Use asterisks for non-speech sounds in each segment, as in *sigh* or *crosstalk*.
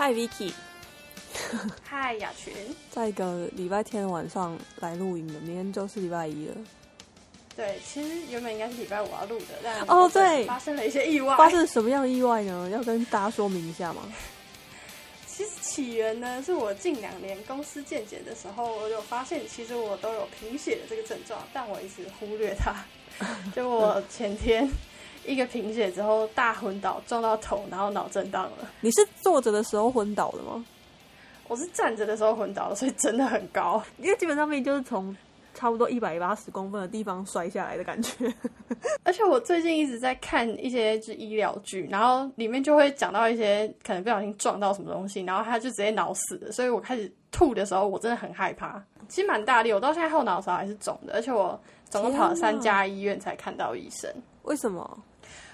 Hi Vicky，嗨雅群，*laughs* 在一个礼拜天晚上来录影的，明天就是礼拜一了。对，其实原本应该是礼拜五要录的，但哦对发生了一些意外。发生什么样的意外呢？要跟大家说明一下吗？*laughs* 其实起源呢，是我近两年公司健检的时候，我有发现，其实我都有贫血的这个症状，但我一直忽略它。*laughs* 就我前天一个贫血之后大昏倒，撞到头，然后脑震荡了。你是坐着的时候昏倒的吗？我是站着的时候昏倒的，所以真的很高。因为基本上面就是从差不多一百八十公分的地方摔下来的感觉。*laughs* 而且我最近一直在看一些就医疗剧，然后里面就会讲到一些可能不小心撞到什么东西，然后他就直接脑死了。所以我开始吐的时候，我真的很害怕，其实蛮大力，我到现在后脑勺还是肿的，而且我总共跑了三家医院才看到医生。为什么？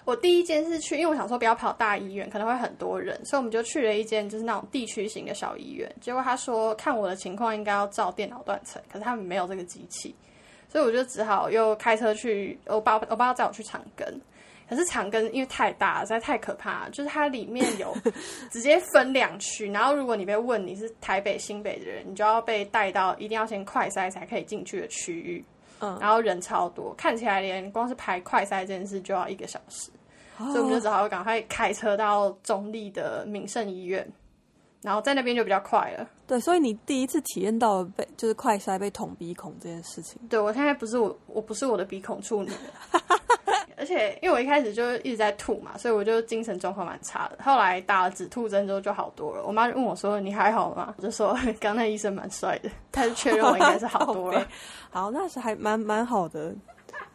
我第一间是去，因为我想说不要跑大医院，可能会很多人，所以我们就去了一间就是那种地区型的小医院。结果他说看我的情况应该要照电脑断层，可是他们没有这个机器，所以我就只好又开车去，我爸我爸要载我去长庚。可是长庚因为太大，实在太可怕了，就是它里面有 *laughs* 直接分两区，然后如果你被问你是台北新北的人，你就要被带到一定要先快筛才可以进去的区域。嗯，然后人超多，看起来连光是排快筛这件事就要一个小时。所以我们就只好赶快开车到中立的民盛医院，然后在那边就比较快了。对，所以你第一次体验到被就是快筛被捅鼻孔这件事情。对我现在不是我，我不是我的鼻孔处女，*laughs* 而且因为我一开始就一直在吐嘛，所以我就精神状况蛮差的。后来打了止吐针之后就好多了。我妈问我说：“你还好吗？”我就说：“刚那医生蛮帅的，他就确认我应该是好多了。*laughs* ”好，那是还蛮蛮好的。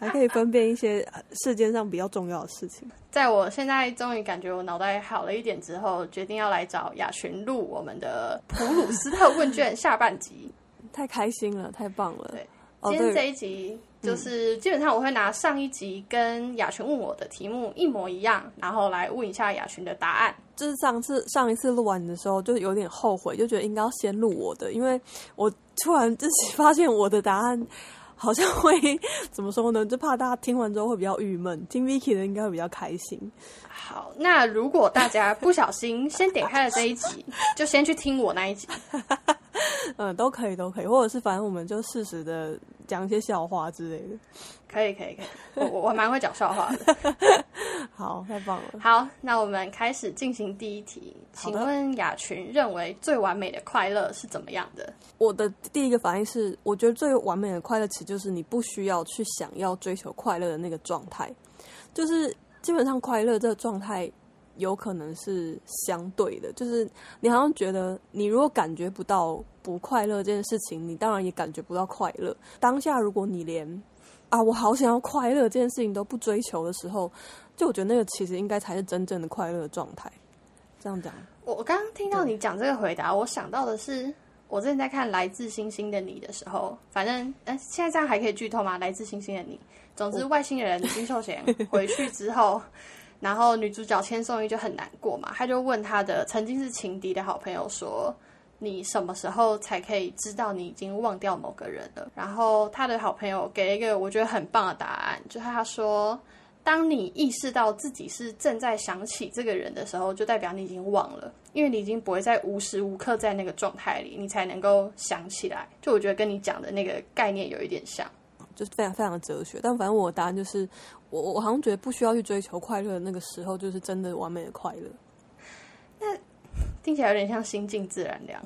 还可以分辨一些世间上比较重要的事情。在我现在终于感觉我脑袋好了一点之后，决定要来找雅群录我们的普鲁斯特问卷下半集。*laughs* 太开心了，太棒了！对，今天这一集就是基本上我会拿上一集跟雅群问我的题目一模一样，然后来问一下雅群的答案。就是上次上一次录完的时候，就有点后悔，就觉得应该要先录我的，因为我突然自己发现我的答案。好像会 *laughs* 怎么说呢？就怕大家听完之后会比较郁闷，听 Vicky 的应该会比较开心。好，那如果大家不小心先点开了这一集，就先去听我那一集。*laughs* 嗯，都可以，都可以，或者是反正我们就适时的讲一些笑话之类的。可以，可以，可以，我我蛮会讲笑话的。*laughs* 好，太棒了。好，那我们开始进行第一题。请问雅群认为最完美的快乐是怎么样的？我的第一个反应是，我觉得最完美的快乐，其实就是你不需要去想要追求快乐的那个状态，就是基本上快乐这个状态。有可能是相对的，就是你好像觉得，你如果感觉不到不快乐这件事情，你当然也感觉不到快乐。当下如果你连啊，我好想要快乐这件事情都不追求的时候，就我觉得那个其实应该才是真正的快乐状态。这样讲，我我刚刚听到你讲这个回答，我想到的是，我之前在看《来自星星的你》的时候，反正哎，现在这样还可以剧透吗？《来自星星的你》，总之外星人金秀贤 *laughs* 回去之后。然后女主角千颂伊就很难过嘛，她就问她的曾经是情敌的好朋友说：“你什么时候才可以知道你已经忘掉某个人了？”然后她的好朋友给了一个我觉得很棒的答案，就是他说：“当你意识到自己是正在想起这个人的时候，就代表你已经忘了，因为你已经不会在无时无刻在那个状态里，你才能够想起来。”就我觉得跟你讲的那个概念有一点像。就是非常非常的哲学，但反正我的答案就是，我我好像觉得不需要去追求快乐的那个时候，就是真的完美的快乐。那听起来有点像心静自然凉。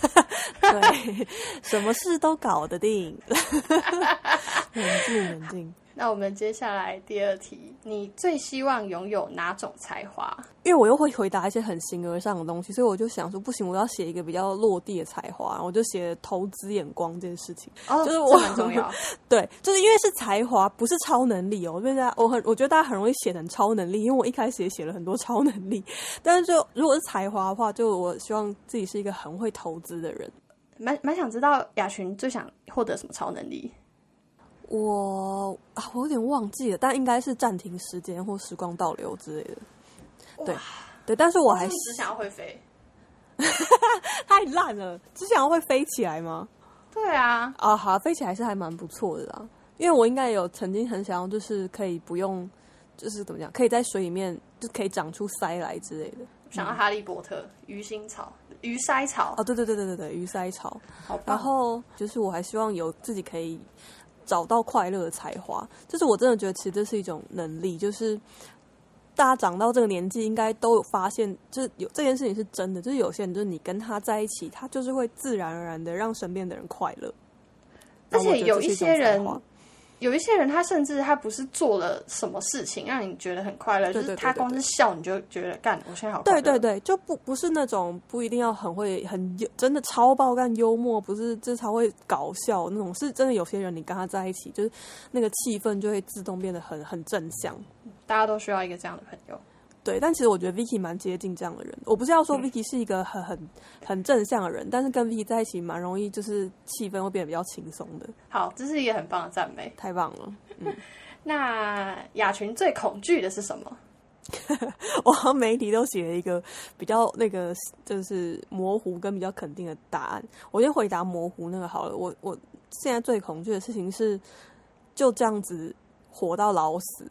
*laughs* 对，什么事都搞得定。*laughs* 冷静，冷静。那我们接下来第二题，你最希望拥有哪种才华？因为我又会回答一些很形而上的东西，所以我就想说，不行，我要写一个比较落地的才华，我就写投资眼光这件事情。哦，就是我很重要。*laughs* 对，就是因为是才华，不是超能力哦。因为大家，我很我觉得大家很容易写成超能力，因为我一开始也写了很多超能力。但是就如果是才华的话，就我希望自己是一个很会投资的人。蛮蛮想知道雅群最想获得什么超能力。我啊，我有点忘记了，但应该是暂停时间或时光倒流之类的。对，对，但是我还只想要会飞，*laughs* 太烂了。只想要会飞起来吗？对啊，啊，好，飞起来是还蛮不错的啊。因为我应该有曾经很想要，就是可以不用，就是怎么讲，可以在水里面就可以长出鳃来之类的。想要哈利波特鱼腥草、鱼鳃草哦，对对对对对对，鱼鳃草。好然后就是我还希望有自己可以找到快乐的才华，就是我真的觉得其实这是一种能力，就是大家长到这个年纪，应该都有发现，就是有这件事情是真的，就是有些人就是你跟他在一起，他就是会自然而然的让身边的人快乐，而且有一些人有一些人，他甚至他不是做了什么事情让你觉得很快乐，就是他光是笑你就觉得干，我现在好。对对对，就不不是那种不一定要很会很幽真的超爆干幽默，不是这超会搞笑那种，是真的有些人你跟他在一起，就是那个气氛就会自动变得很很正向。大家都需要一个这样的朋友。对，但其实我觉得 Vicky 蛮接近这样的人。我不是要说嗯 Vicky 是一个很很很正向的人，但是跟 Vicky 在一起蛮容易，就是气氛会变得比较轻松的。好，这是一个很棒的赞美。太棒了！嗯 *laughs* 那雅群最恐惧的是什么？*laughs* 我好像媒体都写了一个比较那个就是模糊跟比较肯定的答案。我先回答模糊那个好了。我我现在最恐惧的事情是就这样子活到老死。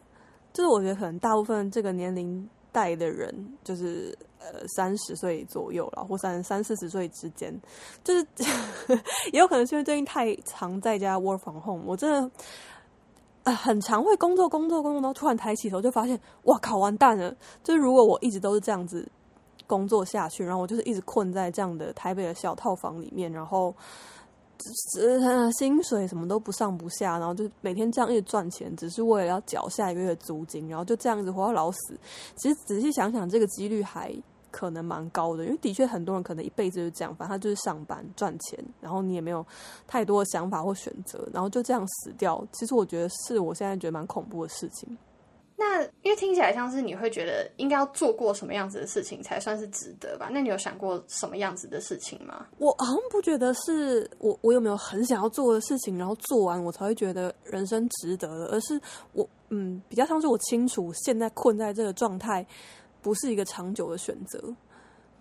就是我觉得可能大部分这个年龄代的人，就是呃三十岁左右了，或三三四十岁之间，就是 *laughs* 也有可能是因为最近太常在家 work from home，我真的。呃，很常会工作工作工作，然后突然抬起头就发现，哇靠，完蛋了！就是如果我一直都是这样子工作下去，然后我就是一直困在这样的台北的小套房里面，然后呃薪水什么都不上不下，然后就每天这样一直赚钱，只是为了要缴下一个月的租金，然后就这样子活到老死。其实仔细想想，这个几率还可能蛮高的，因为的确很多人可能一辈子就这样，反正他就是上班赚钱，然后你也没有太多的想法或选择，然后就这样死掉。其实我觉得是我现在觉得蛮恐怖的事情。那因为听起来像是你会觉得应该要做过什么样子的事情才算是值得吧？那你有想过什么样子的事情吗？我好像不觉得是我我有没有很想要做的事情，然后做完我才会觉得人生值得的，而是我嗯比较像是我清楚现在困在这个状态不是一个长久的选择，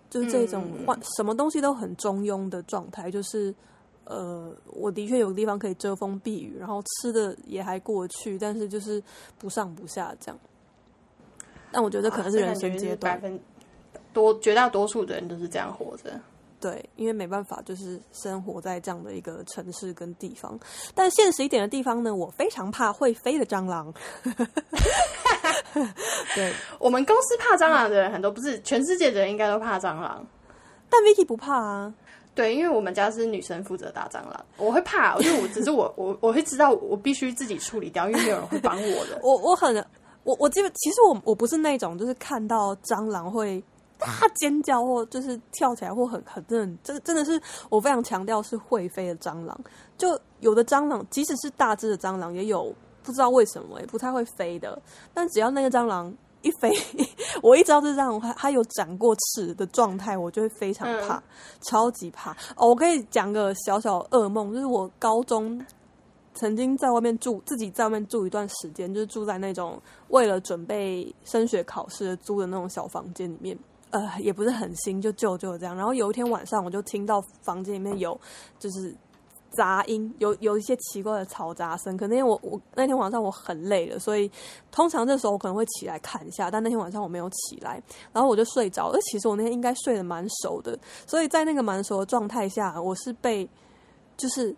就是这种嗯换什么东西都很中庸的状态，就是呃我的确有个地方可以遮风避雨，然后吃的也还过得去，但是就是不上不下这样。但我觉得可能是人生阶段百，分多绝大多数的人都是这样活着。对，因为没办法，就是生活在这样的一个城市跟地方。但现实一点的地方呢，我非常怕会飞的蟑螂。*laughs* 对，我们公司怕蟑螂的人很多，不是全世界的人应该都怕蟑螂。但 Vicky 不怕啊。对，因为我们家是女生负责打蟑螂，我会怕，我就我只是我我我会知道我必须自己处理掉，因为没有人会帮我的。我我很我我基本其实我我不是那种就是看到蟑螂会大尖叫或就是跳起来或很很真的真的是我非常强调是会飞的蟑螂。就有的蟑螂，即使是大只的蟑螂，也有不知道为什么也不太会飞的。但只要那个蟑螂一飞，*laughs* 我一知道这蟑螂它它有长过翅的状态，我就会非常怕，嗯超级怕。哦，我可以讲个小小噩梦，就是我高中曾经在外面住，自己在外面住一段时间，就是住在那种为了准备升学考试租的那种小房间里面。呃，也不是很新，就旧旧的这样。然后有一天晚上，我就听到房间里面有就是杂音，有有一些奇怪的嘈杂声。可能因为我我那天晚上我很累了，所以通常这时候我可能会起来看一下，但那天晚上我没有起来，然后我就睡着。而其实我那天应该睡得蛮熟的，所以在那个蛮熟的状态下，我是被就是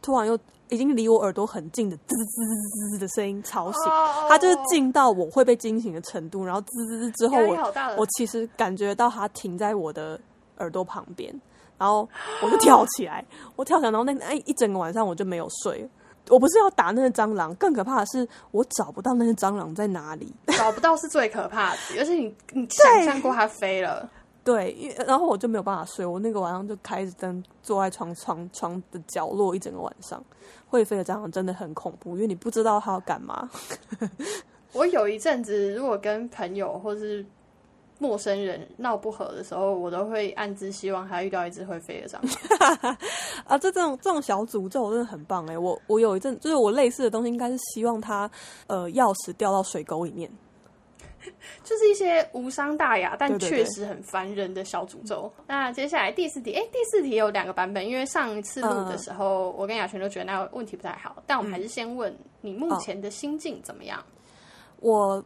突然又已经离我耳朵很近的滋滋滋滋的声音吵醒，哦它就是近到我会被惊醒的程度，然后滋滋滋之后我我其实感觉到它停在我的耳朵旁边，然后我就跳起来，我跳起来，然后那那一整个晚上我就没有睡。我不是要打那个蟑螂，更可怕的是我找不到那个蟑螂在哪里。找不到是最可怕的，而且你你想象过它飞了，*laughs* 对，因然后我就没有办法睡，我那个晚上就开着灯坐在床床床的角落一整个晚上。会飞的蟑螂真的很恐怖，因为你不知道它要干嘛。*laughs* 我有一阵子，如果跟朋友或是陌生人闹不和的时候，我都会暗自希望他遇到一只会飞的蟑螂。*laughs* 啊，这这种这种小诅咒真的很棒哎！我我有一阵就是我类似的东西，应该是希望它呃钥匙掉到水沟里面。*laughs* 就是一些无伤大雅，但确实很烦人的小诅咒。那接下来第四题，哎、第四题有两个版本，因为上一次录的时候，我跟雅璇都觉得那个问题不太好，但我们还是先问你目前的心境怎么样？我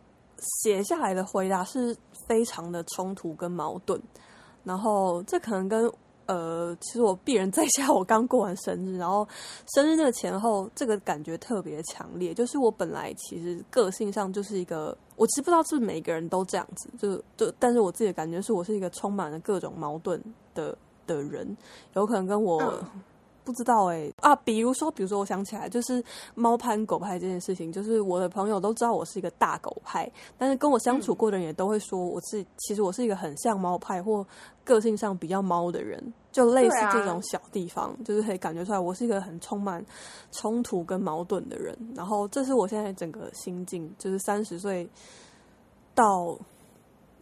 写下来的回答是非常的冲突跟矛盾。然后这可能跟呃，其实我鄙人在下，我刚过完生日，然后生日那个前后，这个感觉特别强烈。就是我本来其实个性上就是一个，我其实不知道是不是每个人都这样子，就就，但是我自己的感觉是我是一个充满了各种矛盾的的人，有可能跟我。不知道哎啊，比如说，比如说，我想起来，就是猫派狗派这件事情，就是我的朋友都知道我是一个大狗派，但是跟我相处过的人也都会说我是，其实我是一个很像猫派或个性上比较猫的人，就类似这种小地方，就是可以感觉出来我是一个很充满冲突跟矛盾的人。然后，这是我现在整个心境，就是三十岁到，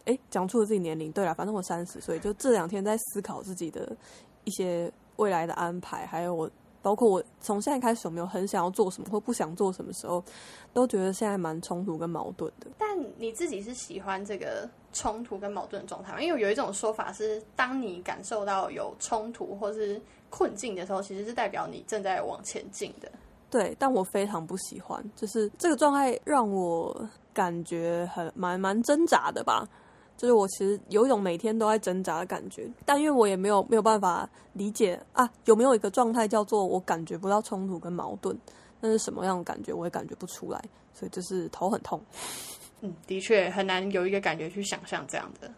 哎，讲出了自己年龄。对了，反正我三十岁，就这两天在思考自己的一些。未来的安排，还有我，包括我从现在开始有没有很想要做什么或不想做什么时候，都觉得现在蛮冲突跟矛盾的。但你自己是喜欢这个冲突跟矛盾的状态吗？因为有一种说法是，当你感受到有冲突或是困境的时候，其实是代表你正在往前进的。对，但我非常不喜欢，就是这个状态让我感觉很蛮蛮挣扎的吧。就是我其实有一种每天都在挣扎的感觉，但因为我也没有没有办法理解啊，有没有一个状态叫做我感觉不到冲突跟矛盾，那是什么样的感觉，我也感觉不出来，所以就是头很痛。*laughs* 嗯，的确很难有一个感觉去想象这样的。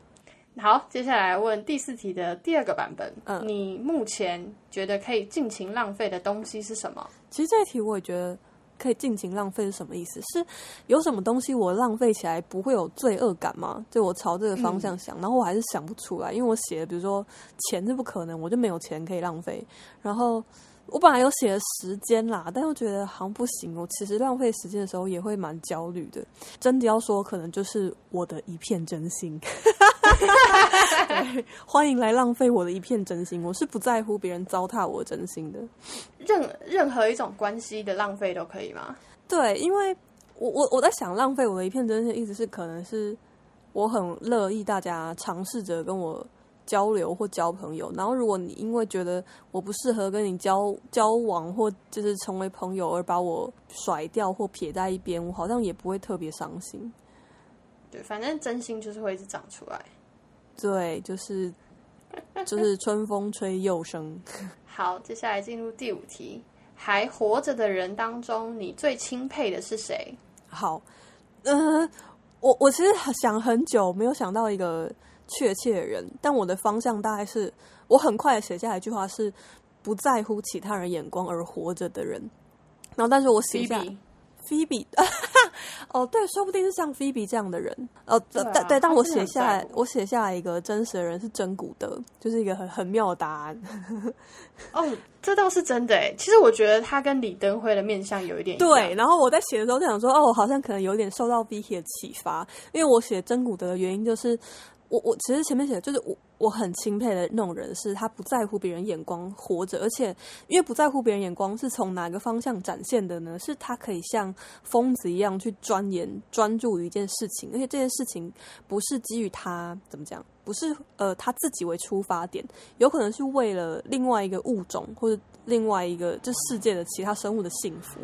好，接下来问第四题的第二个版本。嗯，你目前觉得可以尽情浪费的东西是什么？其实这一题我也觉得。可以尽情浪费是什么意思？是有什么东西我浪费起来不会有罪恶感吗？就我朝这个方向想，然后我还是想不出来，因为我写的，比如说钱是不可能，我就没有钱可以浪费。然后我本来有写时间啦，但又觉得好像不行。我其实浪费时间的时候也会蛮焦虑的。真的要说，可能就是我的一片真心。*laughs* 对，欢迎来浪费我的一片真心。我是不在乎别人糟蹋我真心的。任任何一种关系的浪费都可以吗？对，因为我我我在想，浪费我的一片真心，意思是可能是我很乐意大家尝试着跟我交流或交朋友。然后，如果你因为觉得我不适合跟你交交往或就是成为朋友而把我甩掉或撇在一边，我好像也不会特别伤心。对，反正真心就是会一直长出来。对，就是就是春风吹又生。*laughs* 好，接下来进入第五题，还活着的人当中，你最钦佩的是谁？好，嗯，我我其实想很久，没有想到一个确切的人，但我的方向大概是，我很快写下来一句话是：不在乎其他人眼光而活着的人。然后，但是我写下。菲比，*laughs* 哦，对，说不定是像菲比这样的人，哦，对对，但我写下来，我写下来一个真实的人是真古德，就是一个很很妙的答案。*laughs* 哦，这倒是真的诶。其实我觉得他跟李登辉的面相有一点对。然后我在写的时候就想说，哦，我好像可能有点受到 Vicky 的启发，因为我写真古德的原因就是。我我其实前面写的就是我我很钦佩的那种人，是他不在乎别人眼光活着，而且因为不在乎别人眼光是从哪个方向展现的呢？是他可以像疯子一样去钻研专注于一件事情，而且这件事情不是基于他怎么讲，不是呃他自己为出发点，有可能是为了另外一个物种或者另外一个这世界的其他生物的幸福，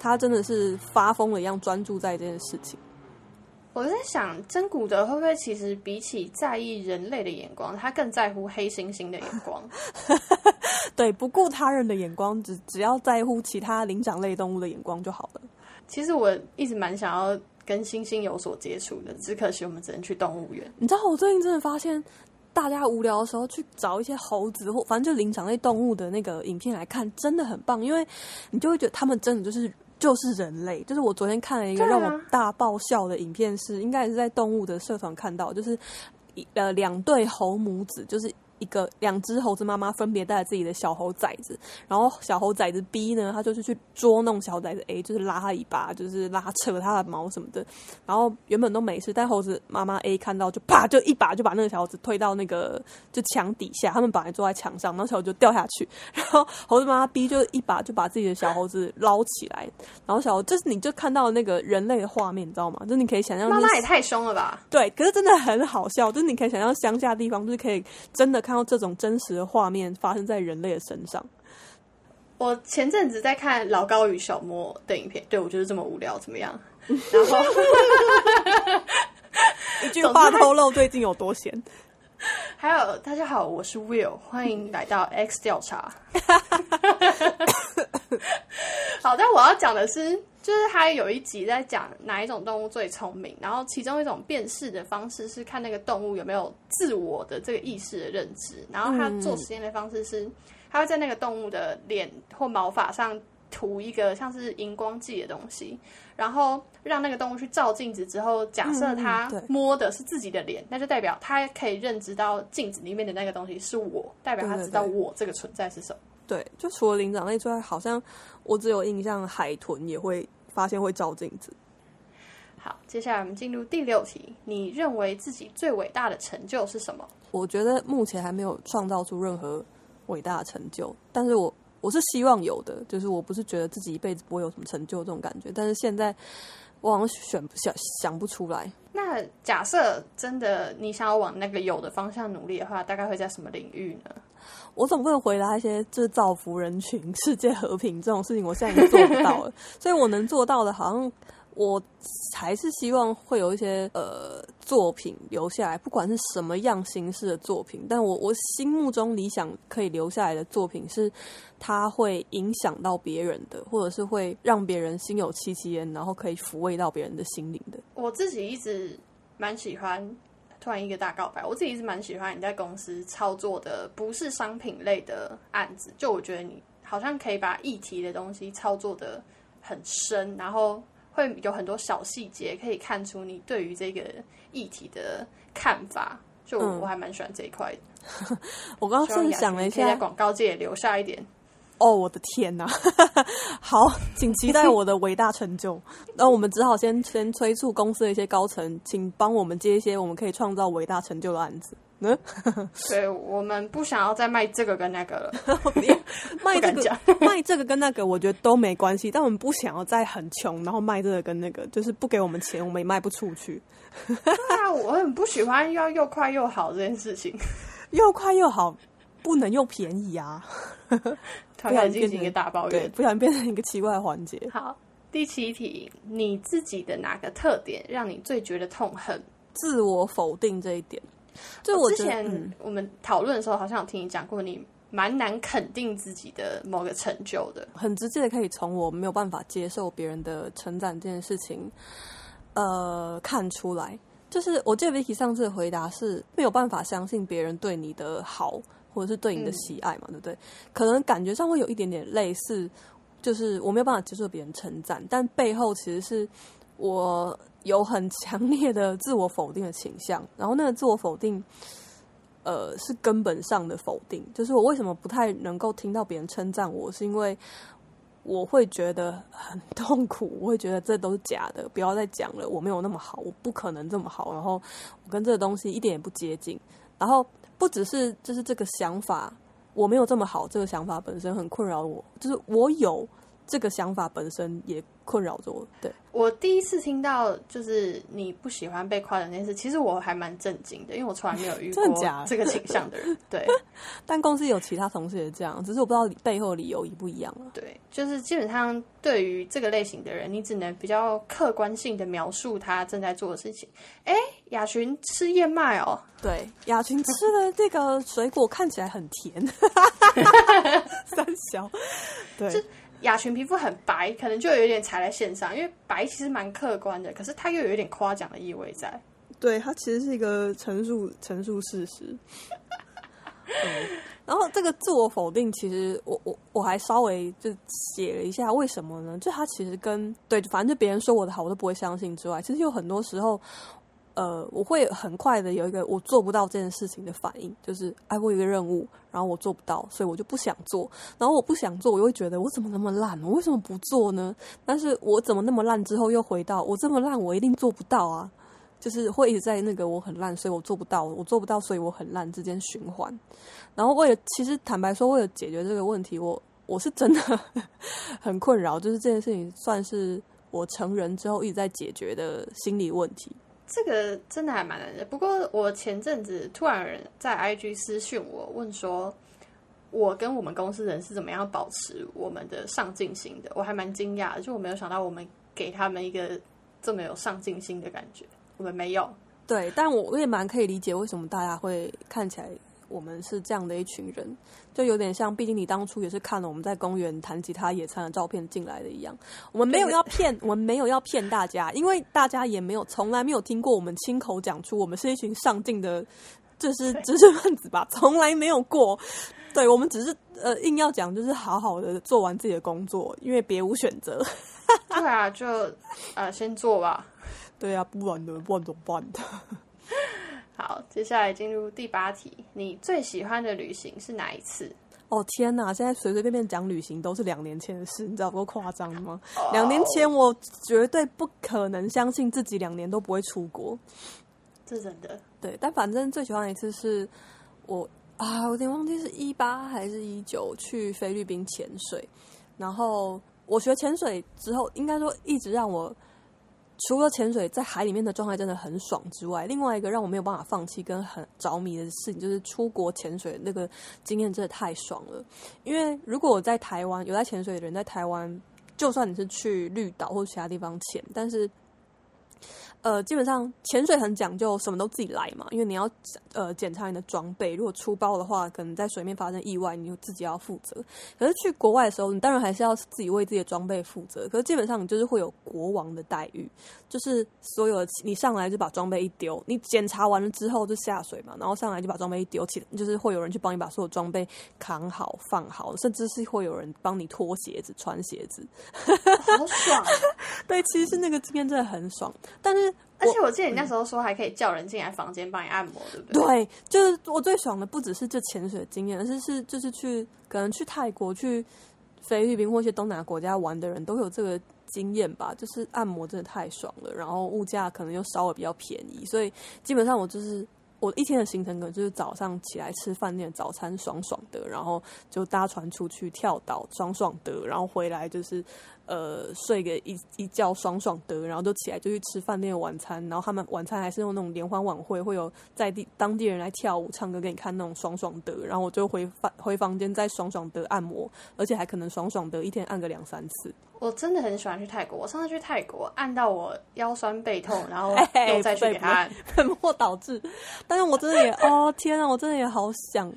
他真的是发疯了一样专注在这件事情。我在想，真古德会不会其实比起在意人类的眼光，他更在乎黑猩猩的眼光？*laughs* 对，不顾他人的眼光，只只要在乎其他灵长类动物的眼光就好了。其实我一直蛮想要跟猩猩有所接触的，只可惜我们只能去动物园。你知道，我最近真的发现，大家无聊的时候去找一些猴子或反正就灵长类动物的那个影片来看，真的很棒，因为你就会觉得他们真的就是。就是人类，就是我昨天看了一个让我大爆笑的影片，是应该也是在动物的社团看到，就是呃两对猴母子，就是。一个两只猴子妈妈分别带着自己的小猴崽子，然后小猴崽子 B 呢，他就是去捉弄小崽子 A，就是拉他尾巴，就是拉扯他的毛什么的。然后原本都没事，但猴子妈妈 A 看到就啪就一把就把那个小猴子推到那个就墙底下，他们本来坐在墙上，然后小猴就掉下去。然后猴子妈妈 B 就一把就把自己的小猴子捞起来，然后小猴就是你就看到那个人类的画面，你知道吗？就是你可以想象，妈妈也太凶了吧？对，可是真的很好笑，就是你可以想象乡下地方就是可以真的。看到这种真实的画面发生在人类的身上。我前阵子在看老高与小莫的影片，对我就是这么无聊，怎么样？*laughs* 然后，一句话透露最近有多闲。还有，大家好，我是 Will，欢迎来到 X 调查。*laughs* 好，但我要讲的是，就是他有一集在讲哪一种动物最聪明，然后其中一种辨识的方式是看那个动物有没有自我的这个意识的认知，然后他做实验的方式是，他会在那个动物的脸或毛发上涂一个像是荧光剂的东西，然后让那个动物去照镜子之后，假设它摸的是自己的脸，那就代表它可以认知到镜子里面的那个东西是我，代表它知道我这个存在是什么。对，就除了灵长类之外，好像我只有印象海豚也会发现会照镜子。好，接下来我们进入第六题，你认为自己最伟大的成就是什么？我觉得目前还没有创造出任何伟大的成就，但是我我是希望有的，就是我不是觉得自己一辈子不会有什么成就这种感觉，但是现在我好像选想想不出来。那假设真的你想要往那个有的方向努力的话，大概会在什么领域呢？我总不能回答一些就是造福人群、世界和平这种事情，我现在已经做不到了。所以我能做到的，好像我还是希望会有一些呃作品留下来，不管是什么样形式的作品。但我我心目中理想可以留下来的作品，是它会影响到别人的，或者是会让别人心有戚戚焉，然后可以抚慰到别人的心灵的。我自己一直蛮喜欢。突然一个大告白，我自己是蛮喜欢你在公司操作的不是商品类的案子，就我觉得你好像可以把议题的东西操作的很深，然后会有很多小细节可以看出你对于这个议题的看法，就我还蛮喜欢这一块的。*laughs* 我刚刚是想了一下，在广告界留下一点。哦，我的天哪！*laughs* 好，请期待我的伟大成就。那我们只好先先催促公司的一些高层，请帮我们接一些我们可以创造伟大成就的案子。嗯，*laughs* 对，我们不想要再卖这个跟那个了。*laughs* 卖这个卖这个跟那个，我觉得都没关系。但我们不想要再很穷，然后卖这个跟那个，就是不给我们钱，我们也卖不出去。对啊，我很不喜欢要又快又好这件事情。又快又好，不能又便宜啊！不想进行一个大抱怨，不想变成一个奇怪的环节。好，第七题，你自己的哪个特点让你最觉得痛恨？自我否定这一点。就我之前我们讨论的时候，好像有听你讲过，你蛮难肯定自己的某个成就的。很直接的，可以从我没有办法接受别人的成长这件事情，呃，看出来。就是我记得 Vicky 上次的回答是没有办法相信别人对你的好。或者是对你的喜爱嘛，对不对？可能感觉上会有一点点类似，就是我没有办法接受别人称赞，但背后其实是我有很强烈的自我否定的倾向。然后那个自我否定，呃，是根本上的否定。就是我为什么不太能够听到别人称赞我，是因为我会觉得很痛苦，我会觉得这都是假的，不要再讲了，我没有那么好，我不可能这么好，然后我跟这个东西一点也不接近，然后。不只是就是这个想法，我没有这么好。这个想法本身很困扰我，就是我有这个想法本身也困扰着我。对我第一次听到就是你不喜欢被夸奖这件事，其实我还蛮震惊的，因为我从来没有遇过这个倾向的人。*laughs* 对，但公司有其他同事也这样，只是我不知道背后理由一不一样了。对，就是基本上对于这个类型的人，你只能比较客观性的描述他正在做的事情。哎。雅群吃燕麦哦，对，雅群吃的这个水果看起来很甜，*laughs* 三小，对，雅群皮肤很白，可能就有点踩在线上，因为白其实蛮客观的，可是它又有一点夸奖的意味在，对，它其实是一个陈述 *laughs* 陈述事实。然后这个自我否定，其实我我我还稍微就写了一下，为什么呢？就它其实跟对，反正就别人说我的好，我都不会相信之外，其实有很多时候。呃，我会很快的有一个我做不到这件事情的反应，就是哎，我一个任务，然后我做不到，所以我就不想做。然后我不想做，我又会觉得我怎么那么烂？我为什么不做呢？但是我怎么那么烂？之后又回到我这么烂，我一定做不到啊！就是会一直在那个我很烂，所以我做不到，我做不到，所以我很烂之间循环。然后为了，其实坦白说，为了解决这个问题，我我是真的 *laughs* 很困扰。就是这件事情算是我成人之后一直在解决的心理问题。这个真的还蛮难的。不过我前阵子突然有人在 IG 私讯我，问说我跟我们公司人是怎么样保持我们的上进心的？我还蛮惊讶的，就我没有想到我们给他们一个这么有上进心的感觉。我们没有，对，但我我也蛮可以理解为什么大家会看起来我们是这样的一群人，就有点像，毕竟你当初也是看了我们在公园弹吉他野餐的照片进来的一样。我们没有要骗，我们没有要骗大家，因为大家也没有从来没有听过我们亲口讲出我们是一群上进的，就是知识分子吧，从来没有过。对，我们只是呃硬要讲，就是好好的做完自己的工作，因为别无选择。对啊，就呃先做吧。对啊，不然呢？不然怎么办的？好，接下来进入第八题，你最喜欢的旅行是哪一次？哦天哪！现在随随便便讲旅行都是两年前的事，你知道多夸张吗？两年前我绝对不可能相信自己两年都不会出国，这真的。对，但反正最喜欢的一次是我啊，我有点忘记是一八还是一九去菲律宾潜水，然后我学潜水之后，应该说一直让我。除了潜水在海里面的状态真的很爽之外，另外一个让我没有办法放弃跟很着迷的事情，就是出国潜水那个经验真的太爽了。因为如果我在台湾有在潜水的人，在台湾，就算你是去绿岛或其他地方潜，但是。呃，基本上潜水很讲究，什么都自己来嘛。因为你要呃检查你的装备，如果出包的话，可能在水面发生意外，你就自己要负责。可是去国外的时候，你当然还是要自己为自己的装备负责。可是基本上你就是会有国王的待遇，就是所有你上来就把装备一丢，你检查完了之后就下水嘛，然后上来就把装备一丢，起就是会有人去帮你把所有装备扛好放好，甚至是会有人帮你脱鞋子穿鞋子，好爽。*laughs* 对，其实那个经验真的很爽，但是。而且我记得你那时候说还可以叫人进来房间帮你按摩，对不对？对，就是我最爽的不只是这潜水的经验，而是是就是去可能去泰国、去菲律宾或一些东南亚国家玩的人都有这个经验吧。就是按摩真的太爽了，然后物价可能又稍微比较便宜，所以基本上我就是我一天的行程可能就是早上起来吃饭店早餐爽爽的，然后就搭船出去跳岛爽爽的，然后回来就是。呃，睡个一一觉爽爽的，然后就起来就去吃饭店的晚餐，然后他们晚餐还是用那种联欢晚会，会有在地当地人来跳舞、唱歌给你看那种爽爽的，然后我就回房回房间再爽爽的按摩，而且还可能爽爽的一天按个两三次。我真的很喜欢去泰国，我上次去泰国按到我腰酸背痛，然后又再去给他按，本末倒置。但是我真的也哦天啊，我真的也好想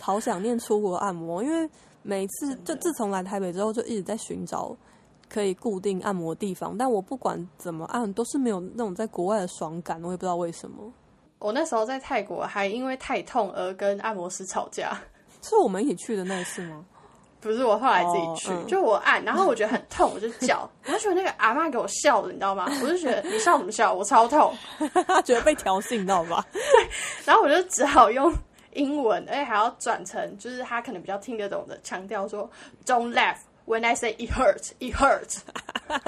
好想念出国按摩，因为每次就自从来台北之后，就一直在寻找。可以固定按摩地方，但我不管怎么按，都是没有那种在国外的爽感。我也不知道为什么。我那时候在泰国还因为太痛而跟按摩师吵架。是我们一起去的那一次吗？不是，我后来自己去，就我按，然后我觉得很痛，我就叫，我就觉得那个阿妈给我笑的，你知道吗？*laughs* 我就觉得你笑什么笑？我超痛，觉得被调戏，你知道吧？然后我就只好用英文，而且还要转成就是他可能比较听得懂的，强调说 “Don't laugh”。When I say it hurts, it hurts。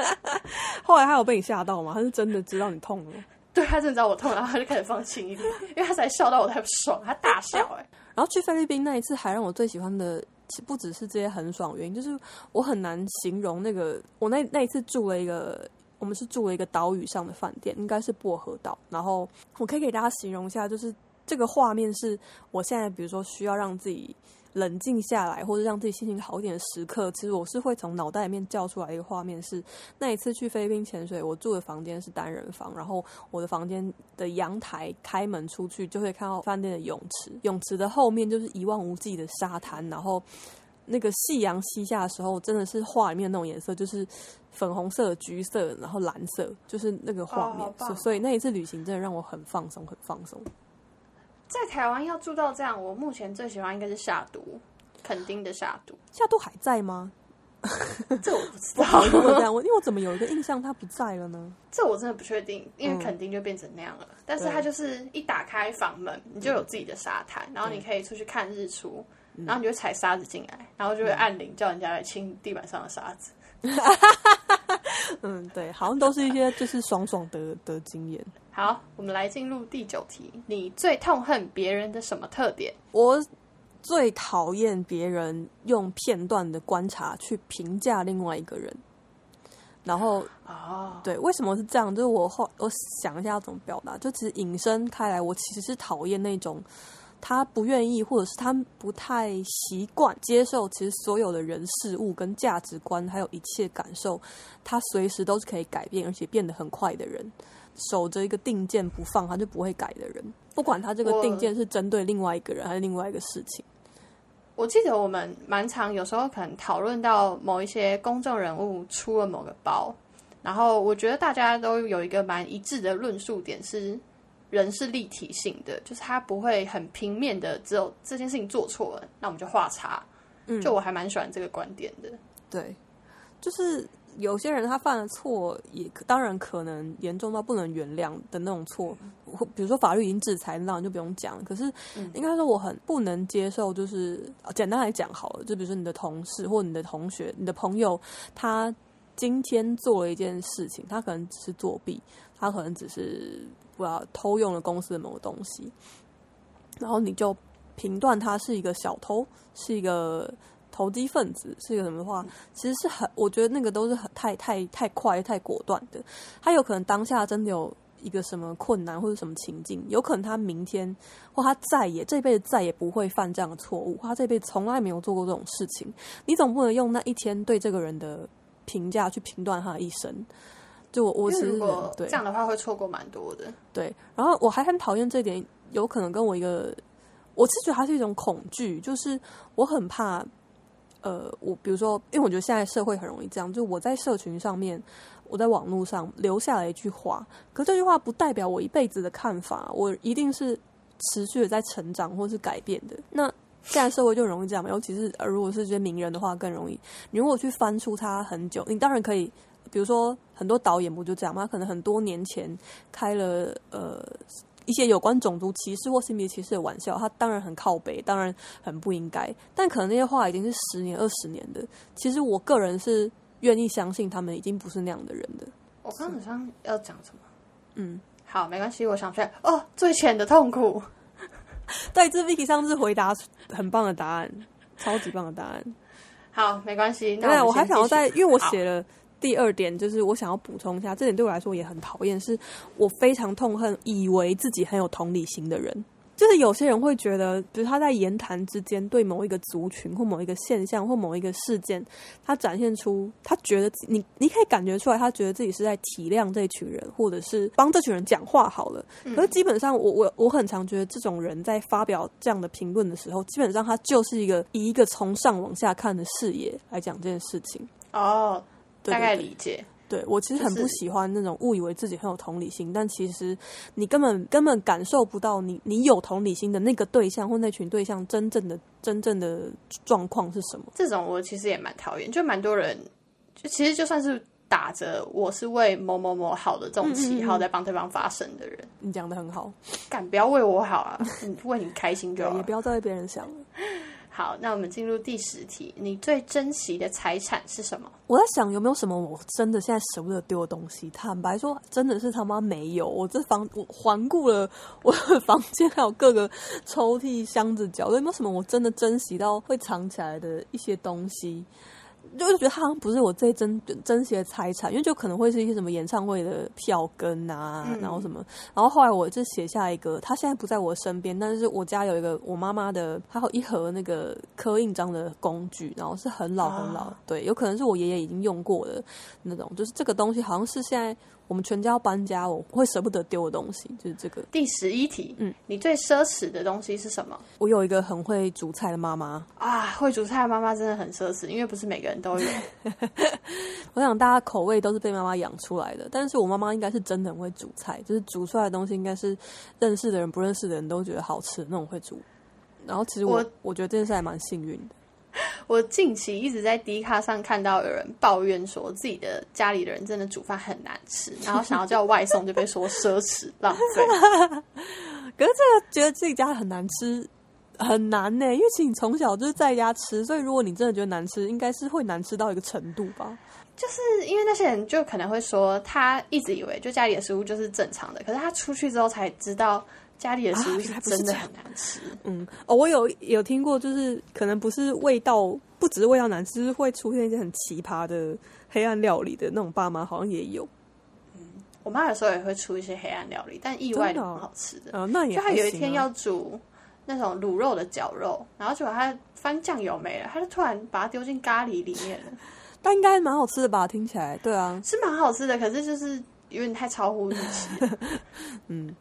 *laughs* 后来他有被你吓到吗？他是真的知道你痛了？*laughs* 对他真的知道我痛，然后他就开始放轻一点，因为他才笑到我太不爽，他大笑 *laughs* 哎。然后去菲律宾那一次，还让我最喜欢的，不只是这些很爽原因，就是我很难形容那个我那那一次住了一个，我们是住了一个岛屿上的饭店，应该是薄荷岛。然后我可以给大家形容一下，就是这个画面是我现在比如说需要让自己。冷静下来，或者让自己心情好一点的时刻，其实我是会从脑袋里面叫出来一个画面。是那一次去菲律宾潜水，我住的房间是单人房，然后我的房间的阳台开门出去就会看到饭店的泳池，泳池的后面就是一望无际的沙滩，然后那个夕阳西下的时候，真的是画里面那种颜色，就是粉红色、橘色，然后蓝色，就是那个画面。所以那一次旅行真的让我很放松，很放松。在台湾要住到这样，我目前最喜欢应该是夏都，垦丁的夏都。夏都还在吗？这我不知道。*laughs* 这样，我因为我怎么有一个印象它不在了呢？这我真的不确定，因为垦丁就变成那样了。但是它就是一打开房门，你就有自己的沙滩，然后你可以出去看日出，然后你就踩沙子进来，然后就会按铃叫人家来清地板上的沙子。*laughs* 嗯，对，好像都是一些就是爽爽的的经验。好，我们来进入第九题。你最痛恨别人的什么特点？我最讨厌别人用片段的观察去评价另外一个人。然后啊，对，为什么是这样？就是我后我想一下要怎么表达。就其实引申开来，我其实是讨厌那种他不愿意，或者是他不太习惯接受，其实所有的人事物跟价值观，还有一切感受，他随时都是可以改变，而且变得很快的人。守着一个定见不放，他就不会改的人。不管他这个定见是针对另外一个人还是另外一个事情。我记得我们蛮常有时候可能讨论到某一些公众人物出了某个包，然后我觉得大家都有一个蛮一致的论述点是，人是立体性的，就是他不会很平面的，只有这件事情做错了，那我们就画叉。嗯就我还蛮喜欢这个观点的。对，就是有些人他犯了错，也当然可能严重到不能原谅的那种错，或比如说法律已经制裁，那就不用讲了。可是嗯应该说我很不能接受，就是呃简单来讲好了，就比如说你的同事或你的同学、你的朋友，他今天做了一件事情，他可能只是作弊，他可能只是不知道偷用了公司的某个东西，然后你就评断他是一个小偷，是一个投机分子，是一个什么的话，其实是很，我觉得那个都是很太太太快、太果断的。他有可能当下真的有一个什么困难或者什么情境，有可能他明天或他再也这辈子再也不会犯这样的错误，他这辈子从来没有做过这种事情。你总不能用那一天对这个人的评价去评断他的一生。就我我因其实为如果对这样的话，会错过蛮多的。对，然后我还很讨厌这一点，有可能跟我一个，我是觉得它是一种恐惧，就是我很怕，呃，我比如说，因为我觉得现在社会很容易这样，就我在社群上面，我在网络上留下了一句话，可这句话不代表我一辈子的看法，我一定是持续的在成长或是改变的。那现在社会就容易这样嘛，尤其是呃，如果是这些名人的话更容易。你如果去翻出他很久，你当然可以，比如说很多导演不就这样吗？他可能很多年前开了呃一些有关种族歧视或性别歧视的玩笑，他当然很靠北，当然很不应该。但可能那些话已经是十年、二十年的。其实我个人是愿意相信他们已经不是那样的人的。我刚刚好像要讲什么？嗯，好，没关系，我想出来。哦，最浅的痛苦。*laughs* 对，这 Vicky 上次回答很棒的答案，超级棒的答案。好，没关系。那对，我还想要再，因为我好写了第二点，就是我想要补充一下，这点对我来说也很讨厌，是我非常痛恨以为自己很有同理心的人。就是有些人会觉得，比如他在言谈之间对某一个族群或某一个现象或某一个事件，他展现出他觉得你你可以感觉出来，他觉得自己是在体谅这群人，或者是帮这群人讲话好了。可是基本上我，我我很常觉得，这种人在发表这样的评论的时候，基本上他就是一个以一个从上往下看的视野来讲这件事情。哦，大概理解。对我其实很不喜欢那种误以为自己很有同理心，但其实你根本根本感受不到你你有同理心的那个对象或那群对象真正的真正的状况是什么。这种我其实也蛮讨厌，就蛮多人，就其实就算是打着我是为某某某好的这种旗号在帮对方发声的人，你讲的很好，*laughs* 敢不要为我好啊，你为你开心就，好了也不。要再为别人想了。好，那我们进入第十题，你最珍惜的财产是什么？我在想有没有什么我真的现在舍不得丢的东西。坦白说，真的是他妈没有。我这房我环顾了我的房间，还有各个抽屉、箱子角落，有没有什么我真的珍惜到会藏起来的一些东西？就是觉得它好像不是我最珍珍惜的财产，因为就可能会是一些什么演唱会的票根啊，嗯。然后什么，然后后来我就写下一个，他现在不在我身边，但是我家有一个我妈妈的，还有一盒那个刻印章的工具，然后是很老很老，啊。对，有可能是我爷爷已经用过的那种，就是这个东西好像是现在我们全家要搬家，我会舍不得丢的东西，就是这个。第十一题，嗯，你最奢侈的东西是什么？我有一个很会煮菜的妈妈，啊，会煮菜的妈妈真的很奢侈，因为不是每个人都有。*laughs* 我想大家口味都是被妈妈养出来的，但是我妈妈应该是真的很会煮菜，就是煮出来的东西应该是认识的人、不认识的人都觉得好吃的那种会煮。然后其实我我我觉得这件事还蛮幸运的。*laughs* 我近期一直在 D 卡上看到有人抱怨说自己的家里的人真的煮饭很难吃，然后想要叫外送就被说奢侈浪费。*laughs* 可是这个觉得自己家很难吃很难呢，因为其实你从小就是在家吃，所以如果你真的觉得难吃，应该是会难吃到一个程度吧。就是因为那些人就可能会说，他一直以为就家里的食物就是正常的，可是他出去之后才知道家里的食物真的很难吃。嗯，哦，我有有听过，就是可能不是味道，不只是味道难吃，就是会出现一些很奇葩的黑暗料理的那种爸妈，好像也有。我妈有时候也会出一些黑暗料理，但意外的很好吃的。啊，那也就她有一天要煮那种卤肉的绞肉，然后结果她翻酱油没了，她就突然把它丢进咖喱里面了，*laughs* 但应该蛮好吃的吧？听起来，对啊，是蛮好吃的，可是就是有点太超乎预期了。*laughs* 嗯，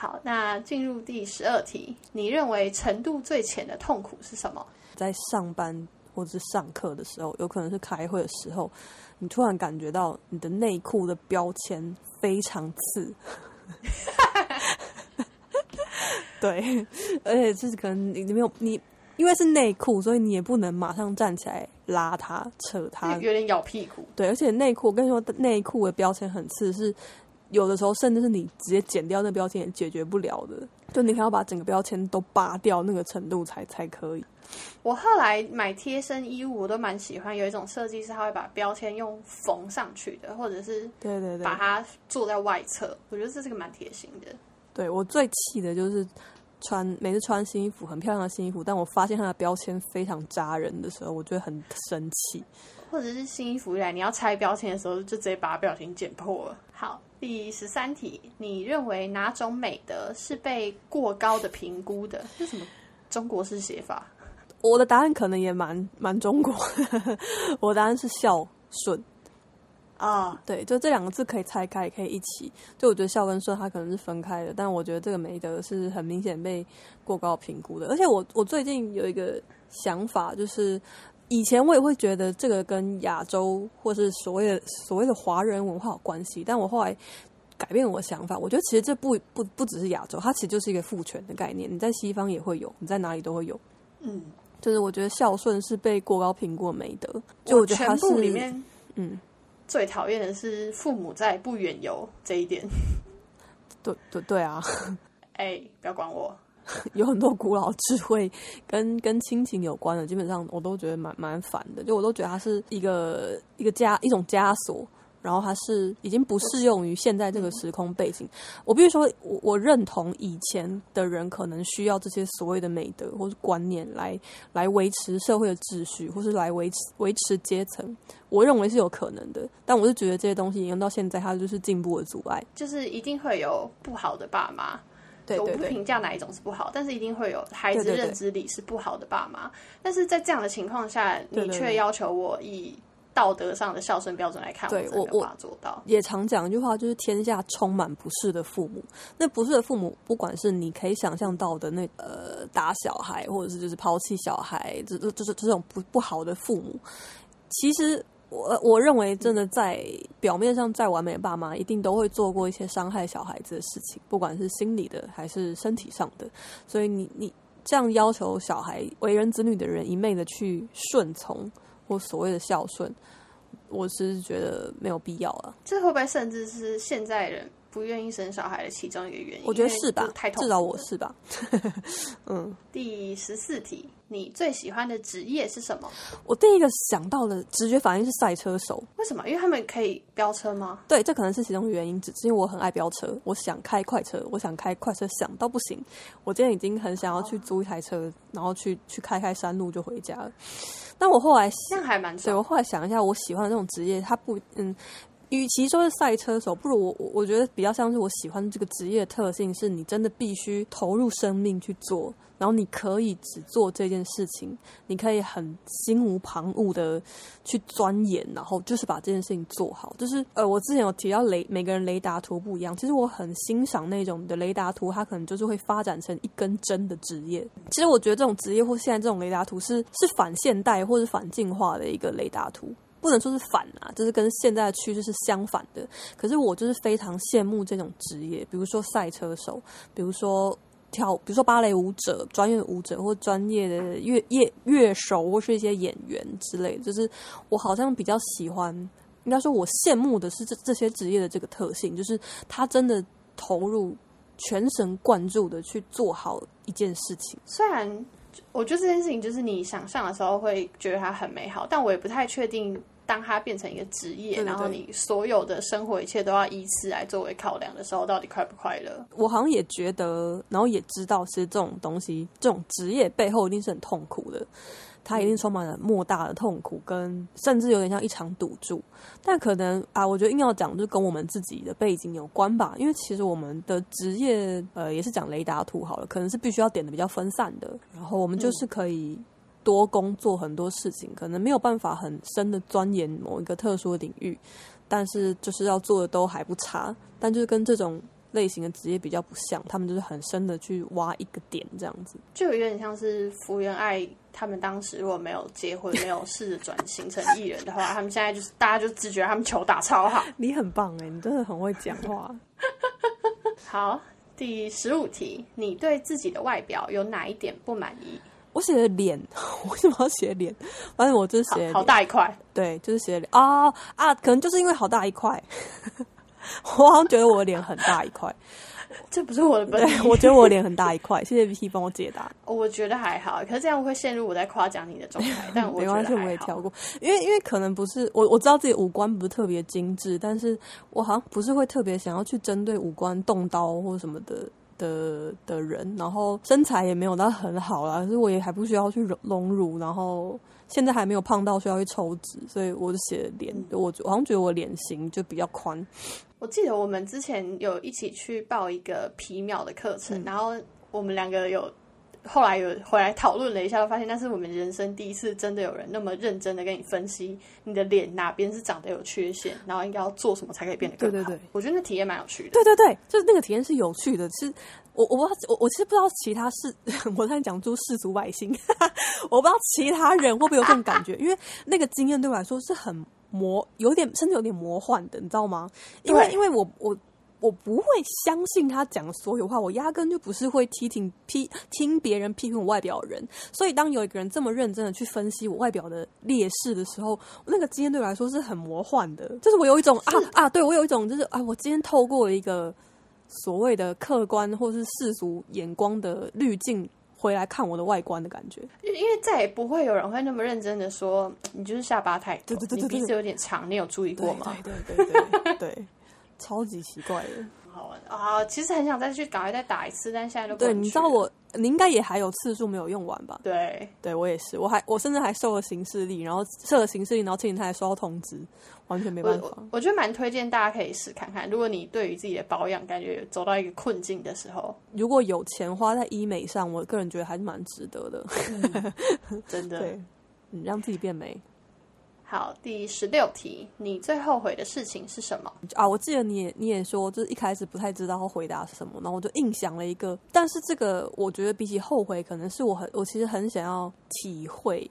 好，那进入第十二题，你认为程度最浅的痛苦是什么？在上班或者是上课的时候，有可能是开会的时候，你突然感觉到你的内裤的标签非常刺。*laughs* 对，而且就是可能你你没有你，因为是内裤，所以你也不能马上站起来拉它、扯它，有点咬屁股。对，而且内裤，我跟你说，内裤的标签很刺，是有的时候甚至是你直接剪掉那标签也解决不了的，就你可能要把整个标签都拔掉那个程度才才可以。我后来买贴身衣物，我都蛮喜欢，有一种设计是它会把标签用缝上去的，或者是对对对，把它做在外侧，我觉得这是个蛮贴心的。对我最气的就是穿每次穿新衣服很漂亮的新衣服，但我发现它的标签非常扎人的时候，我觉得很生气。或者是新衣服来你要拆标签的时候，就直接把标签剪破了。好，第十三题，你认为哪种美德是被过高的评估的？是什么中国式写法？我的答案可能也蛮蛮中国，*laughs* 我答案是孝顺啊。对，就这两个字可以拆开，也可以一起。就我觉得孝跟顺它可能是分开的，但我觉得这个美德是很明显被过高评估的。而且我我最近有一个想法，就是以前我也会觉得这个跟亚洲或是所谓的所谓的华人文化有关系，但我后来改变我的想法，我觉得其实这不不不只是亚洲，它其实就是一个父权的概念。你在西方也会有，你在哪里都会有。嗯。就是我觉得孝顺是被过高评估的美德，就我觉得他是里面，嗯，最讨厌的是父母在不远游这一点。对对对啊！*laughs* 哎，不要管我，*laughs* 有很多古老智慧跟跟亲情有关的，基本上我都觉得蛮蛮烦的，就我都觉得它是一个一个枷一种枷锁。然后它是已经不适用于现在这个时空背景。我必须说，我我认同以前的人可能需要这些所谓的美德或是观念来来维持社会的秩序，或是来维持维持阶层。我认为是有可能的，但我是觉得这些东西沿用到现在，它就是进步的阻碍。就是一定会有不好的爸妈，对，我不评价哪一种是不好，但是一定会有孩子认知里是不好的爸妈。但是在这样的情况下，你却要求我以。道德上的孝顺标准来看，对我我做到。也常讲一句话，就是天下充满不是的父母。那不是的父母，不管是你可以想象到的那呃打小孩，或者是就是抛弃小孩，这这这种不不好的父母。其实我我认为，真的在表面上再完美的爸妈，一定都会做过一些伤害小孩子的事情，不管是心理的还是身体上的。所以你你这样要求小孩为人子女的人一昧的去顺从。或所谓的孝顺，我是觉得没有必要了。这会不会甚至是现在人不愿意生小孩的其中一个原因？我觉得是吧，太至少我是吧。*laughs* 嗯。第十四题，你最喜欢的职业是什么？我第一个想到的直觉反应是赛车手。为什么？因为他们可以飙车吗？对，这可能是其中原因。只是因为我很爱飙车，我想开快车，我想开快车，想到不行。我今天已经很想要去租一台车，然后去去开开山路就回家了。但我后来那还蛮对我后来想一下，我喜欢的这种职业，它不嗯，与其说是赛车手，不如我我我觉得比较像是我喜欢这个职业特性，是你真的必须投入生命去做。然后你可以只做这件事情，你可以很心无旁骛的去钻研，然后就是把这件事情做好。就是呃，我之前有提到雷，每个人雷达图不一样。其实我很欣赏那种的雷达图，它可能就是会发展成一根针的职业。其实我觉得这种职业或现在这种雷达图是是反现代或是反进化的一个雷达图，不能说是反啊，就是跟现在的趋势是相反的。可是我就是非常羡慕这种职业，比如说赛车手，比如说。跳，比如说芭蕾舞者、专业舞者或专业的乐乐乐手，或是一些演员之类，就是我好像比较喜欢，应该说我羡慕的是这这些职业的这个特性，就是他真的投入全神贯注的去做好一件事情。虽然我觉得这件事情就是你想象的时候会觉得它很美好，但我也不太确定。当它变成一个职业，然后你所有的生活一切都要以此来作为考量的时候，到底快不快乐？我好像也觉得，然后也知道，其实这种东西，这种职业背后一定是很痛苦的，它一定充满了莫大的痛苦，跟甚至有点像一场赌注。但可能啊，我觉得硬要讲，就跟我们自己的背景有关吧。因为其实我们的职业，呃，也是讲雷达图好了，可能是必须要点的比较分散的，然后我们就是可以。多工作很多事情，可能没有办法很深的钻研某一个特殊的领域，但是就是要做的都还不差，但就是跟这种类型的职业比较不像，他们就是很深的去挖一个点这样子。就有点像是福原爱他们当时如果没有结婚，没有试着转型成艺人的话，他们现在就是大家就只觉得他们球打超好。*laughs* 你很棒哎，你真的很会讲话。*laughs* 好，第十五题，你对自己的外表有哪一点不满意？我写的脸，*laughs* 为什么要写脸？反正我就是写好大一块，对，就是写脸啊啊，可能就是因为好大一块，*laughs* 我好像觉得我的脸很大一块。*laughs* 这不是我的本意，我觉得我脸很大一块。谢谢 Vicky 帮我解答。*laughs* 我觉得还好，可是这样会陷入我在夸奖你的状态。但没关系，我也跳过，因为因为可能不是我，我知道自己五官不是特别精致，但是我好像不是会特别想要去针对五官动刀或什么的。的的人，然后身材也没有到很好啦，可是我也还不需要去隆乳，然后现在还没有胖到需要去抽脂，所以我就写脸，我好像觉得我脸型就比较宽。我记得我们之前有一起去报一个皮秒的课程，然后我们两个有。后来有回来讨论了一下，发现那是我们人生第一次真的有人那么认真的跟你分析你的脸哪边是长得有缺陷，然后应该要做什么才可以变得更好。对对对，我觉得那体验蛮有趣的。对对对，就是那个体验是有趣的。是我我不知道，我我其实不知道其他世，*laughs* 我在讲出世俗百姓，*laughs* 我不知道其他人会不会有这种感觉，因为那个经验对我来说是很魔，有点甚至有点魔幻的，你知道吗？因为因为我我。我不会相信他讲的所有话，我压根就不是会批评批听别人批评我外表的人。所以，当有一个人这么认真的去分析我外表的劣势的时候，那个经验对我来说是很魔幻的。*laughs* 就是我有一种啊啊，对我有一种就是啊，我今天透过一个所谓的客观或是世俗眼光的滤镜回来看我的外观的感觉。因为再也不会有人会那么认真的说你就是下巴太对对对，你鼻子有点长，你有注意过吗？对对对对对。超级奇怪的，好玩啊！其实很想再去赶快再打一次，但现在都对。你知道我，你应该也还有次数没有用完吧？对，对我也是，我还我甚至还受了刑事力，然后设了刑事力，然后前几天还收到通知，完全没办法。我觉得蛮推荐大家可以试看看，如果你对于自己的保养感觉走到一个困境的时候，如果有钱花在医美上，我个人觉得还是蛮值得的，真的，*laughs* 对，让自己变美。好，第十六题，你最后悔的事情是什么啊？我记得你也你也说，就是一开始不太知道回答是什么，然后我就硬想了一个。但是这个我觉得比起后悔，可能是我很我其实很想要体会，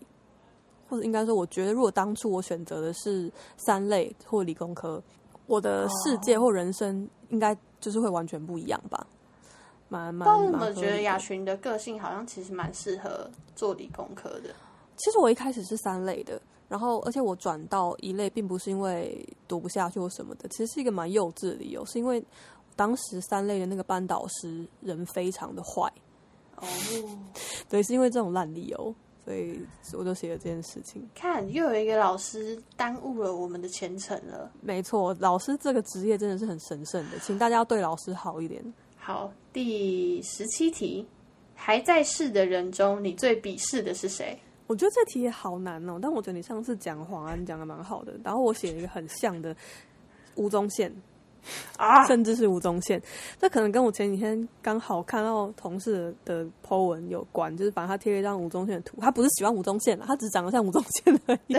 或者应该说，我觉得如果当初我选择的是三类或理工科，我的世界或人生应该就是会完全不一样吧。蛮蛮。但我觉得雅群的个性好像其实蛮适合做理工科的。其实我一开始是三类的。然后，而且我转到一类，并不是因为读不下去或什么的，其实是一个蛮幼稚的理由，是因为当时三类的那个班导师人非常的坏。哦，*laughs* 对，是因为这种烂理由，所以我就写了这件事情。看，又有一个老师耽误了我们的前程了。没错，老师这个职业真的是很神圣的，请大家要对老师好一点。好，第十七题，还在世的人中，你最鄙视的是谁？我觉得这题也好难哦，但我觉得你上次讲黄安讲的蛮好的，然后我写了一个很像的吴宗宪啊，甚至是吴宗宪，这可能跟我前几天刚好看到同事的 po 文有关，就是反正他贴了一张吴宗宪的图，他不是喜欢吴宗宪了，他只是长得像吴宗宪而已，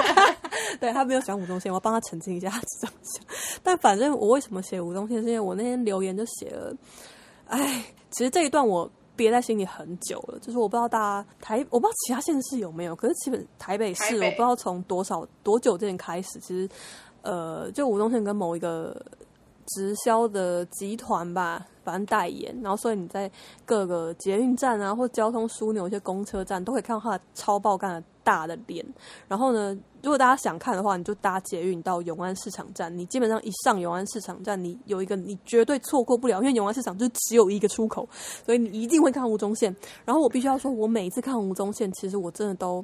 *laughs* 对他没有喜欢吴宗宪，我要帮他澄清一下，他是这样想。但反正我为什么写吴宗宪，是因为我那天留言就写了，哎，其实这一段我。憋在心里很久了，就是我不知道大家台，我不知道其他县市有没有，可是基本台北市，我不知道从多少多久之前开始，其实呃，就吴宗宪跟某一个直销的集团吧，反正代言，然后所以你在各个捷运站啊，或交通枢纽一些公车站，都可以看到他的超爆干的大的脸，然后呢。如果大家想看的话，你就搭捷运到永安市场站。你基本上一上永安市场站，你有一个你绝对错过不了，因为永安市场就只有一个出口，所以你一定会看吴宗宪。然后我必须要说，我每次看吴宗宪，其实我真的都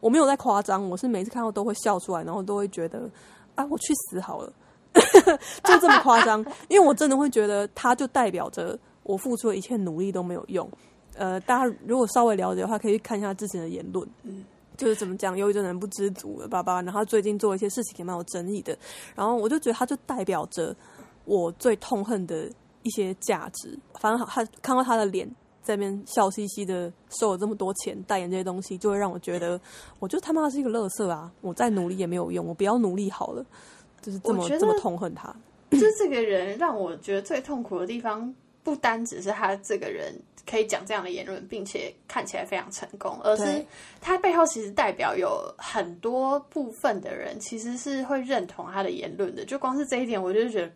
我没有在夸张，我是每次看到都会笑出来，然后都会觉得啊，我去死好了，*laughs* 就这么夸张。因为我真的会觉得，他就代表着我付出的一切努力都没有用。呃，大家如果稍微了解的话，可以看一下之前的言论。嗯。就是怎么讲，有一种人不知足了，爸爸。然后最近做一些事情也蛮有争议的，然后我就觉得他就代表着我最痛恨的一些价值。反正他看到他的脸在那边笑嘻嘻的，收了这么多钱代言这些东西，就会让我觉得，我就他妈是一个乐色啊！我再努力也没有用，我不要努力好了。就是这么这么痛恨他。就是这个人让我觉得最痛苦的地方，不单只是他这个人可以讲这样的言论，并且看起来非常成功，而是他背后其实代表有很多部分的人其实是会认同他的言论的。就光是这一点，我就觉得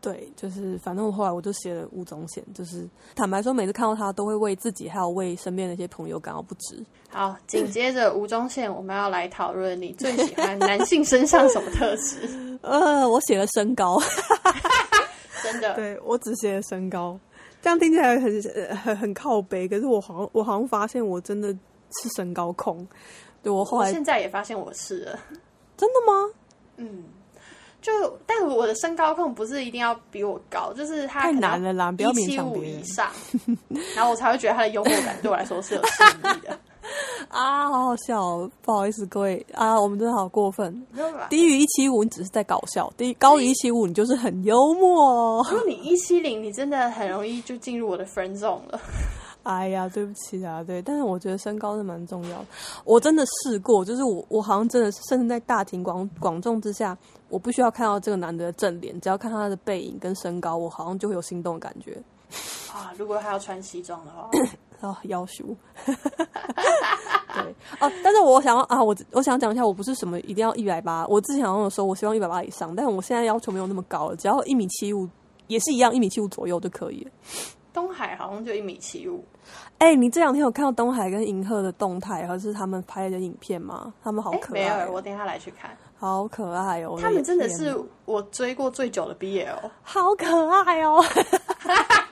对，就是反正我后来我就写了吴宗宪，就是坦白说，每次看到他都会为自己还有为身边的一些朋友感到不值。好。紧接着吴宗宪，我们要来讨论你最喜欢男性身上什么特质？*laughs* 呃，我写了身高，*laughs* 真的，对我只写身高，这样听起来很呃很很靠背，可是我好像我好像发现我真的是身高控。对我后来我现在也发现我是了。真的吗？嗯，就但我的身高控不是一定要比我高，就是他太难了啦不要勉一七五强别人以上，然后我才会觉得他的幽默感对我来说是有吸引力的。*laughs* *laughs* 啊，好好笑、哦，不好意思各位啊，我们真的好过分。低于一七五，你只是在搞笑；低高于一七五，你就是很幽默哦。如果你一七零，你真的很容易就进入我的 friend zone 了。*laughs* 哎呀，对不起啊，对，但是我觉得身高是蛮重要的。我真的试过，就是我我好像真的是，甚至在大庭广广众之下，我不需要看到这个男的正脸，只要看他的背影跟身高，我好像就会有心动的感觉。啊，如果他要穿西装的话，*laughs* 哦，要求，对哦，但是我想要啊，我我想讲一下，我不是什么一定要一百八，我之前好像有说我希望一百八以上，但是我现在要求没有那么高了，只要一米七五也是一样，一米七五左右就可以了。东海好像就一米七五，哎、你这两天有看到东海跟银赫的动态，还是他们拍的影片吗？他们好哎，可没有爱哦、，我等一下来去看。好可爱哦！他们真的是我追过最久的 BL。好可爱哦。*laughs*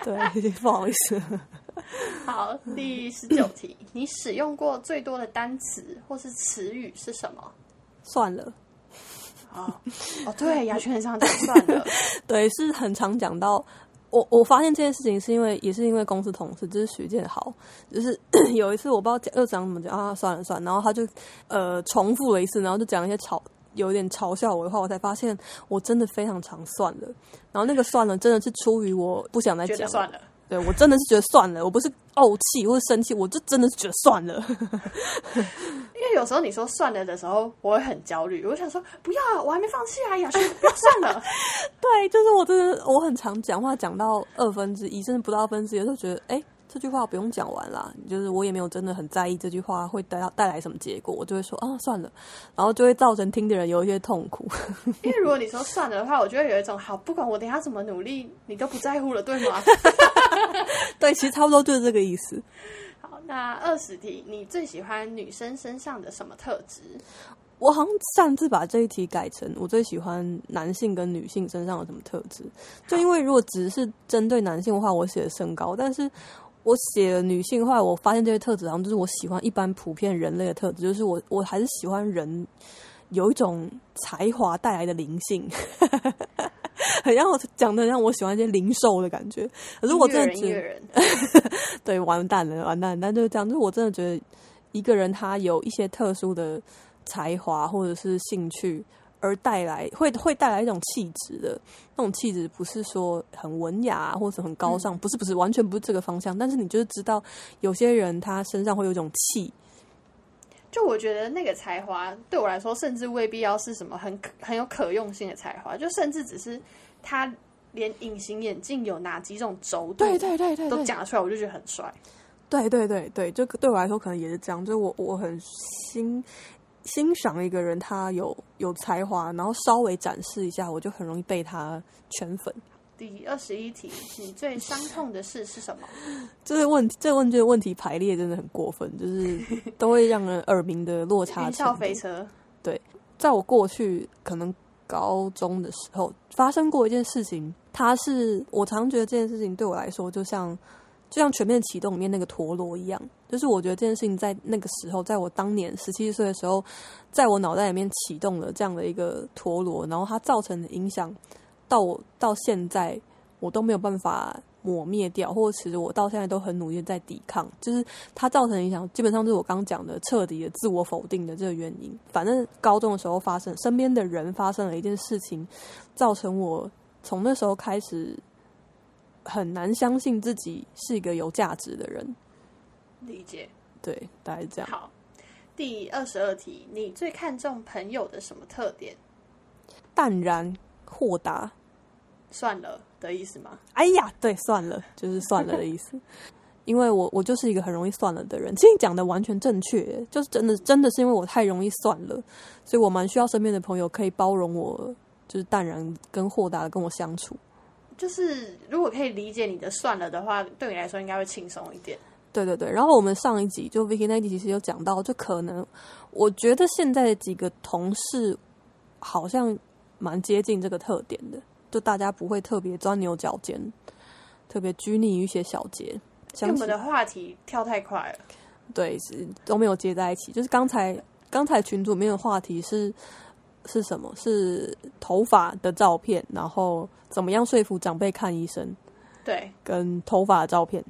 *laughs* 对，不好意思，*laughs* 好，第十九题，你使用过最多的单词或是词语是什么？算了。哦哦，对，*laughs* 牙签很常讲算了。对，是很常讲到。我我发现这件事情是因为也是因为公司同事，就是徐建豪，就是 *coughs* 有一次我不知道讲又讲怎么讲啊，算了算了，然后他就呃重复了一次，然后就讲一些嘲有点嘲笑我的话，我才发现我真的非常常算了，然后那个算了真的是出于我不想再讲了，算了，对我真的是觉得算了，我不是怄气或者生气，我就真的是觉得算了。*laughs* 因为有时候你说算了的时候，我会很焦虑，我想说不要，我还没放弃啊，雅轩，不要算了。*laughs* 对，就是我真的我很常讲话讲到二分之一，甚至不到二分之一，就觉得哎。这句话不用讲完啦，就是我也没有真的很在意这句话会带带来什么结果，我就会说啊算了，然后就会造成听的人有一些痛苦。因为如果你说算了的话，我就会有一种好，不管我等一下怎么努力，你都不在乎了，对吗？*laughs* 对，其实差不多就是这个意思。好，那二十题，你最喜欢女生身上的什么特质？我好像擅自把这一题改成我最喜欢男性跟女性身上有什么特质，就因为如果只是针对男性的话，我写的身高，但是我写了女性的话，我发现这些特质好像就是我喜欢一般普遍人类的特质，就是我我还是喜欢人有一种才华带来的灵性，很让我讲的让我喜欢一些灵兽的感觉。可是我真的觉人，音乐人，*laughs* 对，完蛋了，完蛋了！但就是这样，就是我真的觉得一个人他有一些特殊的才华或者是兴趣，而带来会会带来一种气质的那种气质，不是说很文雅或者很高尚，不是不是完全不是这个方向。但是你就是知道，有些人他身上会有一种气，就我觉得那个才华对我来说，甚至未必要是什么很可很有可用性的才华，就甚至只是他连隐形眼镜有哪几种轴，对对对对都讲出来，我就觉得很帅。对对对对，就对我来说可能也是这样，就是我我很欣欣赏一个人，他有有才华，然后稍微展示一下，我就很容易被他圈粉。第二十一题，你最伤痛的事是什么？*laughs* 这个问题，这个问卷的问题排列真的很过分，就是都会让人耳鸣的落差云。霄飞车，对在我过去可能高中的时候发生过一件事情，它是我常觉得这件事情对我来说，就像就像全面启动里面那个陀螺一样，就是我觉得这件事情在那个时候，在我当年十七岁的时候，在我脑袋里面启动了这样的一个陀螺，然后它造成的影响，到我到现在我都没有办法。抹灭掉，或者其实我到现在都很努力在抵抗，就是它造成影响，基本上就是我刚讲的彻底的自我否定的这个原因。反正高中的时候发生，身边的人发生了一件事情，造成我从那时候开始很难相信自己是一个有价值的人。理解。对，大概是这样。好，第二十二题，你最看重朋友的什么特点？淡然豁达。算了的意思吗？哎呀，对，算了，就是算了的意思。*laughs* 因为我我就是一个很容易算了的人，其实讲的完全正确，就是真的真的是因为我太容易算了，所以我蛮需要身边的朋友可以包容我，就是淡然跟豁达的跟我相处。就是如果可以理解你的算了的话，对你来说应该会轻松一点。对对对，然后我们上一集就 Vicky 那集其实有讲到，就可能我觉得现在的几个同事好像蛮接近这个特点的，就大家不会特别钻牛角尖，特别拘泥于一些小节。我们的话题跳太快了，对，是都没有接在一起。就是刚才刚才群组里面的话题是是什么？是头发的照片，然后怎么样说服长辈看医生？对，跟头发的照片，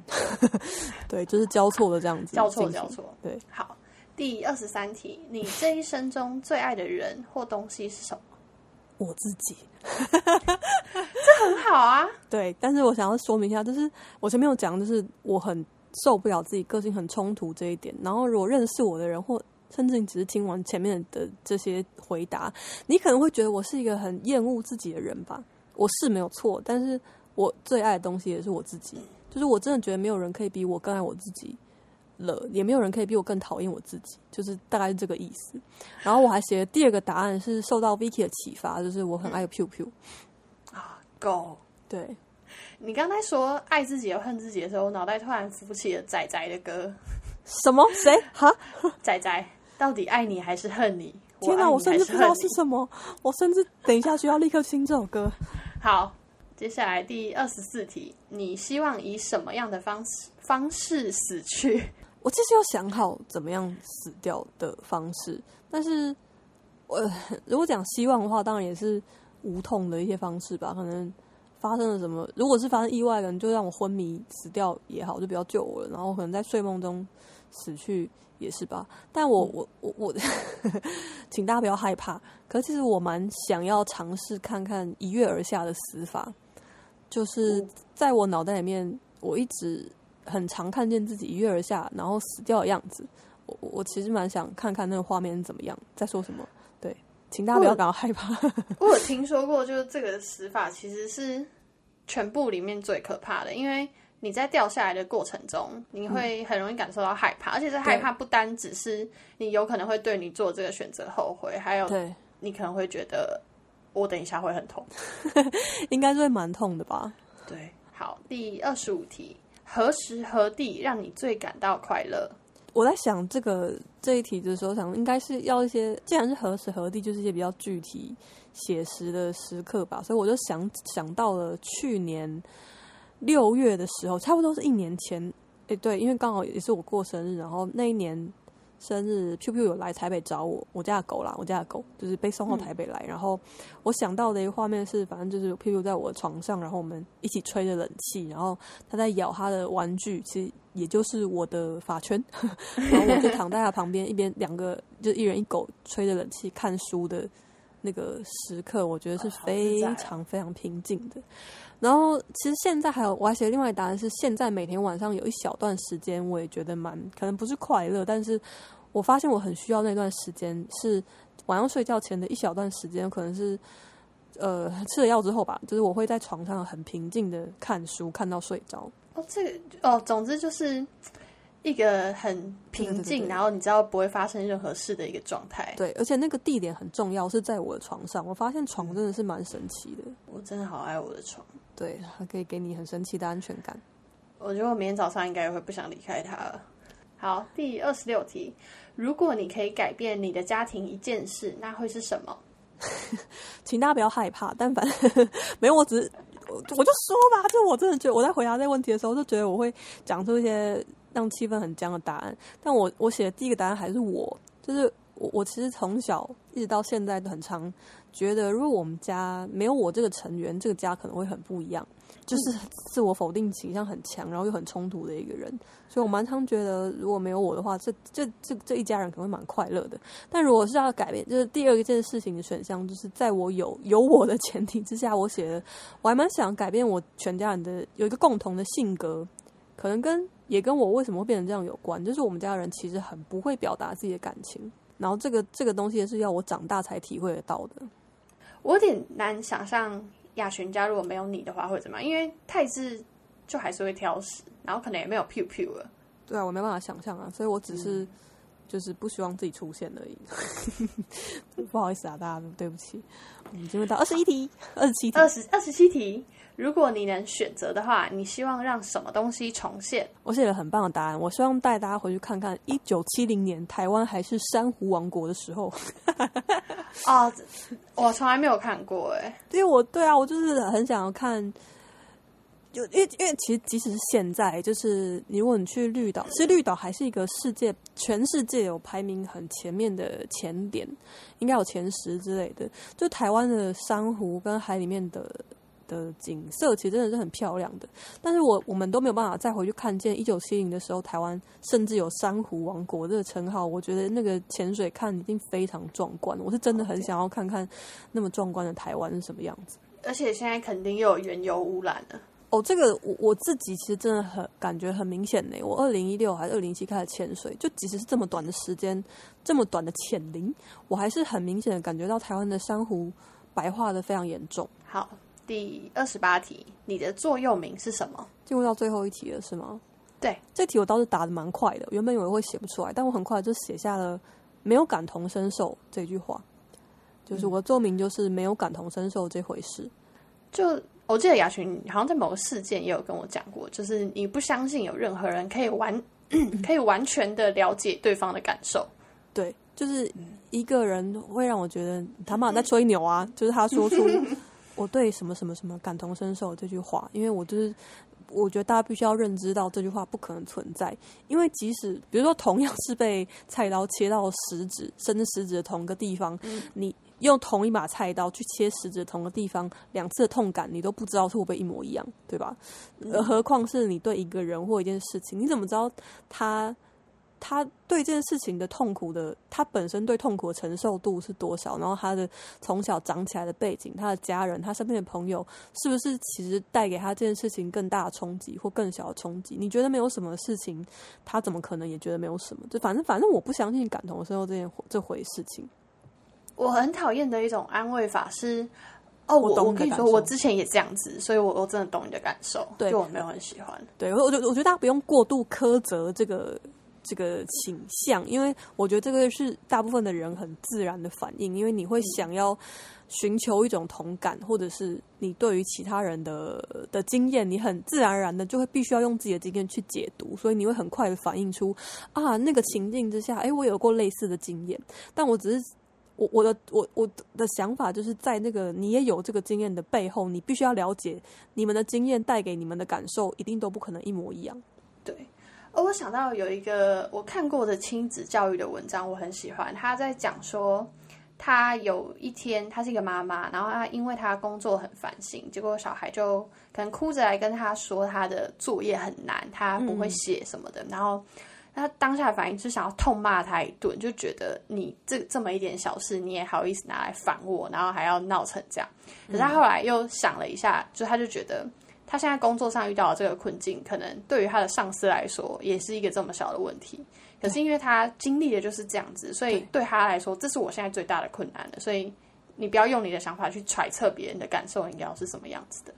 *laughs* 对，就是交错的这样子，交错交错。对，好，第二十三题，你这一生中最爱的人或东西是什么？我自己，*laughs* *laughs* 这很好啊。对，但是我想要说明一下，就是我前面有讲，就是我很受不了自己个性很冲突这一点。然后，如果认识我的人，或甚至你只是听完前面的这些回答，你可能会觉得我是一个很厌恶自己的人吧？我是没有错，但是。我最爱的东西也是我自己，就是我真的觉得没有人可以比我更爱我自己了，也没有人可以比我更讨厌我自己，就是大概是这个意思。然后我还写了第二个答案，是受到 Vicky 的启发，就是我很爱 Piu Piu 啊，Go。对，你刚才说爱自己和恨自己的时候，我脑袋突然浮起了仔仔的歌。什么？谁？哈？*laughs* 仔仔到底爱你还是恨你？天哪，我甚至不知道是什么，我甚至等一下需要立刻听这首歌。*laughs* 好。接下来第二十四题，你希望以什么样的方式方式死去？*laughs* 我其实有想好怎么样死掉的方式，但是我如果讲希望的话，当然也是无痛的一些方式吧。可能发生了什么，如果是发生意外的，你就让我昏迷死掉也好，就不要救我了。然后可能在睡梦中死去也是吧。但我我我我，请大家不要害怕。可其实我蛮想要尝试看看一跃而下的死法。就是在我脑袋里面，我一直很常看见自己一跃而下，然后死掉的样子。我我其实蛮想看看那个画面怎么样，在说什么。对，请大家不要感到害怕。我有听说过，就是这个死法其实是全部里面最可怕的，因为你在掉下来的过程中，你会很容易感受到害怕，而且这害怕不单只是你有可能会对你做这个选择后悔，还有你可能会觉得。我等一下会很痛，*laughs* 应该是会蛮痛的吧？对，好，第二十五题，何时何地让你最感到快乐？我在想这个这一题的时候，想应该是要一些，既然是何时何地，就是一些比较具体写实的时刻吧。所以我就想想到了去年六月的时候，差不多是一年前。哎，对，因为刚好也是我过生日，然后那一年。生日，Q Q 有来台北找我，我家的狗啦，我家的狗就是被送到台北来。然后我想到的一个画面是，反正就是 Q Q 在我的床上，然后我们一起吹着冷气，然后它在咬它的玩具，其实也就是我的发圈。*laughs* 然后我就躺在它旁边，一边两个就一人一狗吹着冷气看书的那个时刻，我觉得是非常非常平静的。然后其实现在还有，我还写另外答案是，现在每天晚上有一小段时间，我也觉得蛮可能不是快乐，但是我发现我很需要那段时间，是晚上睡觉前的一小段时间，可能是呃吃了药之后吧，就是我会在床上很平静的看书，看到睡着。哦，这个哦，总之就是一个很平静，然后你知道不会发生任何事的一个状态。对，而且那个地点很重要，是在我的床上。我发现床真的是蛮神奇的，我真的好爱我的床。对，它可以给你很神奇的安全感。我觉得我明天早上应该也会不想离开它了。好，第二十六题，如果你可以改变你的家庭一件事，那会是什么？*laughs* 请大家不要害怕，但反正 *laughs* 没有，我只是我我就说吧，就我真的觉得我在回答这个问题的时候，就觉得我会讲出一些让气氛很僵的答案。但我我写的第一个答案还是我，就是我我其实从小一直到现在都很常。觉得如果我们家没有我这个成员，这个家可能会很不一样。就是自我否定倾向很强，然后又很冲突的一个人。所以我蛮常觉得，如果没有我的话，这这这这一家人可能会蛮快乐的。但如果是要改变，就是第二件事情的选项，就是在我有有我的前提之下，我写的，我还蛮想改变我全家人的有一个共同的性格可能跟也跟我为什么会变成这样有关，就是我们家人其实很不会表达自己的感情，然后这个这个东西也是要我长大才体会得到的。我有点难想象雅群家如果没有你的话会怎么样，因为太子就还是会挑食，然后可能也没有 pew pew 了。对啊，我没办法想象啊，所以我只是、就是不希望自己出现而已。*laughs* 不好意思啊，大家对不起。我们进入到二十一题、二十七题。二十二十七题，如果你能选择的话，你希望让什么东西重现？我写了很棒的答案，我希望带大家回去看看一九七零年台湾还是珊瑚王国的时候。*laughs* 哦，我从来没有看过哎。*laughs* 因为我对啊，我就是很想要看。就因为因为其实即使是现在，就是你如果你去绿岛，其实绿岛还是一个世界全世界有排名很前面的前点，应该有前十之类的。就台湾的珊瑚跟海里面的的景色，其实真的是很漂亮的。但是我我们都没有办法再回去看见一九七零的时候，台湾甚至有珊瑚王国这个称号。我觉得那个潜水看一定非常壮观，我是真的很想要看看那么壮观的台湾是什么样子。而且现在肯定又有原油污染了。哦，这个我我自己其实真的很感觉很明显呢。我二零一六还是二零一七开始潜水，就即使是这么短的时间，这么短的潜龄，我还是很明显的感觉到台湾的珊瑚白化的非常严重。好，第二十八题，你的座右铭是什么？进入到最后一题了，是吗？对，这题我倒是答的蛮快的，原本以为会写不出来，但我很快就写下了“没有感同身受”这句话，就是我的座右铭就是“没有感同身受这回事”。就我记得雅群好像在某个事件也有跟我讲过，就是你不相信有任何人可以完 *clears throat* 可以完全的了解对方的感受。对，就是一个人会让我觉得他妈在吹牛啊，就是他说出 *laughs* 我对什么什么什么感同身受这句话，因为我就是我觉得大家必须要认知到这句话不可能存在，因为即使比如说同样是被菜刀切到食指，甚至食指的同一个地方，你。用同一把菜刀去切食指同个地方，两次的痛感你都不知道会不会一模一样，对吧？而何况是你对一个人或一件事情，你怎么知道他他对这件事情的痛苦的，他本身对痛苦的承受度是多少？然后他的从小长起来的背景，他的家人，他身边的朋友，是不是其实带给他这件事情更大的冲击或更小的冲击？你觉得没有什么事情，他怎么可能也觉得没有什么？就反正反正我不相信感同身受这件这回事情。我很讨厌的一种安慰法是，哦，我懂我跟你说，我之前也这样子，所以我我真的懂你的感受，对，我没有很喜欢。对，我我觉我觉得大家不用过度苛责这个这个倾向，因为我觉得这个是大部分的人很自然的反应，因为你会想要寻求一种同感，或者是你对于其他人的的经验，你很自然而然的就会必须要用自己的经验去解读，所以你会很快的反映出啊，那个情境之下，哎，我有过类似的经验，但我只是。我我的我我的想法就是在那个你也有这个经验的背后，你必须要了解你们的经验带给你们的感受，一定都不可能一模一样。对，而我想到有一个我看过的亲子教育的文章，我很喜欢。他在讲说，他有一天，他是一个妈妈，然后他因为他工作很烦心，结果小孩就可能哭着来跟他说他的作业很难，他不会写什么的，然后。他当下的反应是想要痛骂他一顿，就觉得你这这么一点小事，你也好意思拿来烦我，然后还要闹成这样。可是他后来又想了一下，就他就觉得他现在工作上遇到的这个困境，可能对于他的上司来说也是一个这么小的问题。可是因为他经历的就是这样子，所以对他来说，这是我现在最大的困难了。所以你不要用你的想法去揣测别人的感受应该要是什么样子的。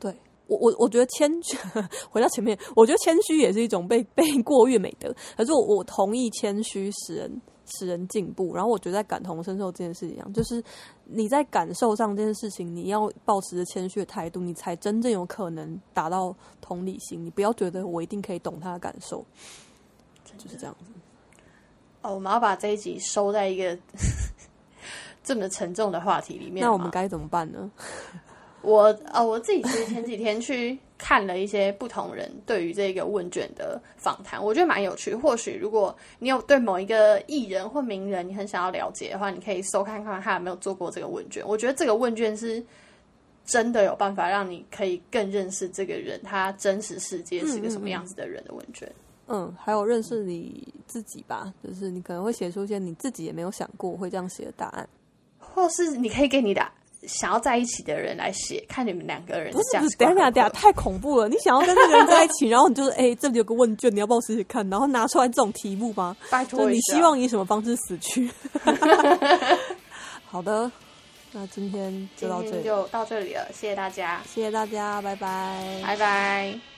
对。我我我觉得谦虚，*laughs* 回到前面，我觉得谦虚也是一种被被过誉美德。可是我我同意谦虚使人使人进步。然后我觉得在感同身受这件事情一样，就是你在感受上这件事情，你要保持着谦虚的态度，你才真正有可能达到同理心。你不要觉得我一定可以懂他的感受，就是这样子。哦，我们要把这一集收在一个 *laughs* 这么沉重的话题里面，那我们该怎么办呢？我呃，我自己其实前几天去看了一些不同人对于这个问卷的访谈，我觉得蛮有趣。或许如果你有对某一个艺人或名人你很想要了解的话，你可以搜看看他有没有做过这个问卷。我觉得这个问卷是真的有办法让你可以更认识这个人，他真实世界是个什么样子的人的问卷。嗯，还有认识你自己吧，就是你可能会写出一些你自己也没有想过会这样写的答案，或是你可以给你的。想要在一起的人来写，看你们两个人不是不是，等下等下，太恐怖了！你想要跟那个人在一起，*laughs* 然后你就是哎、这里有个问卷，你要不要试试看？然后拿出来这种题目吗？拜托你希望以什么方式死去？*laughs* 好的，那今天就到这里，就到这里了，谢谢大家，谢谢大家，拜拜。拜拜。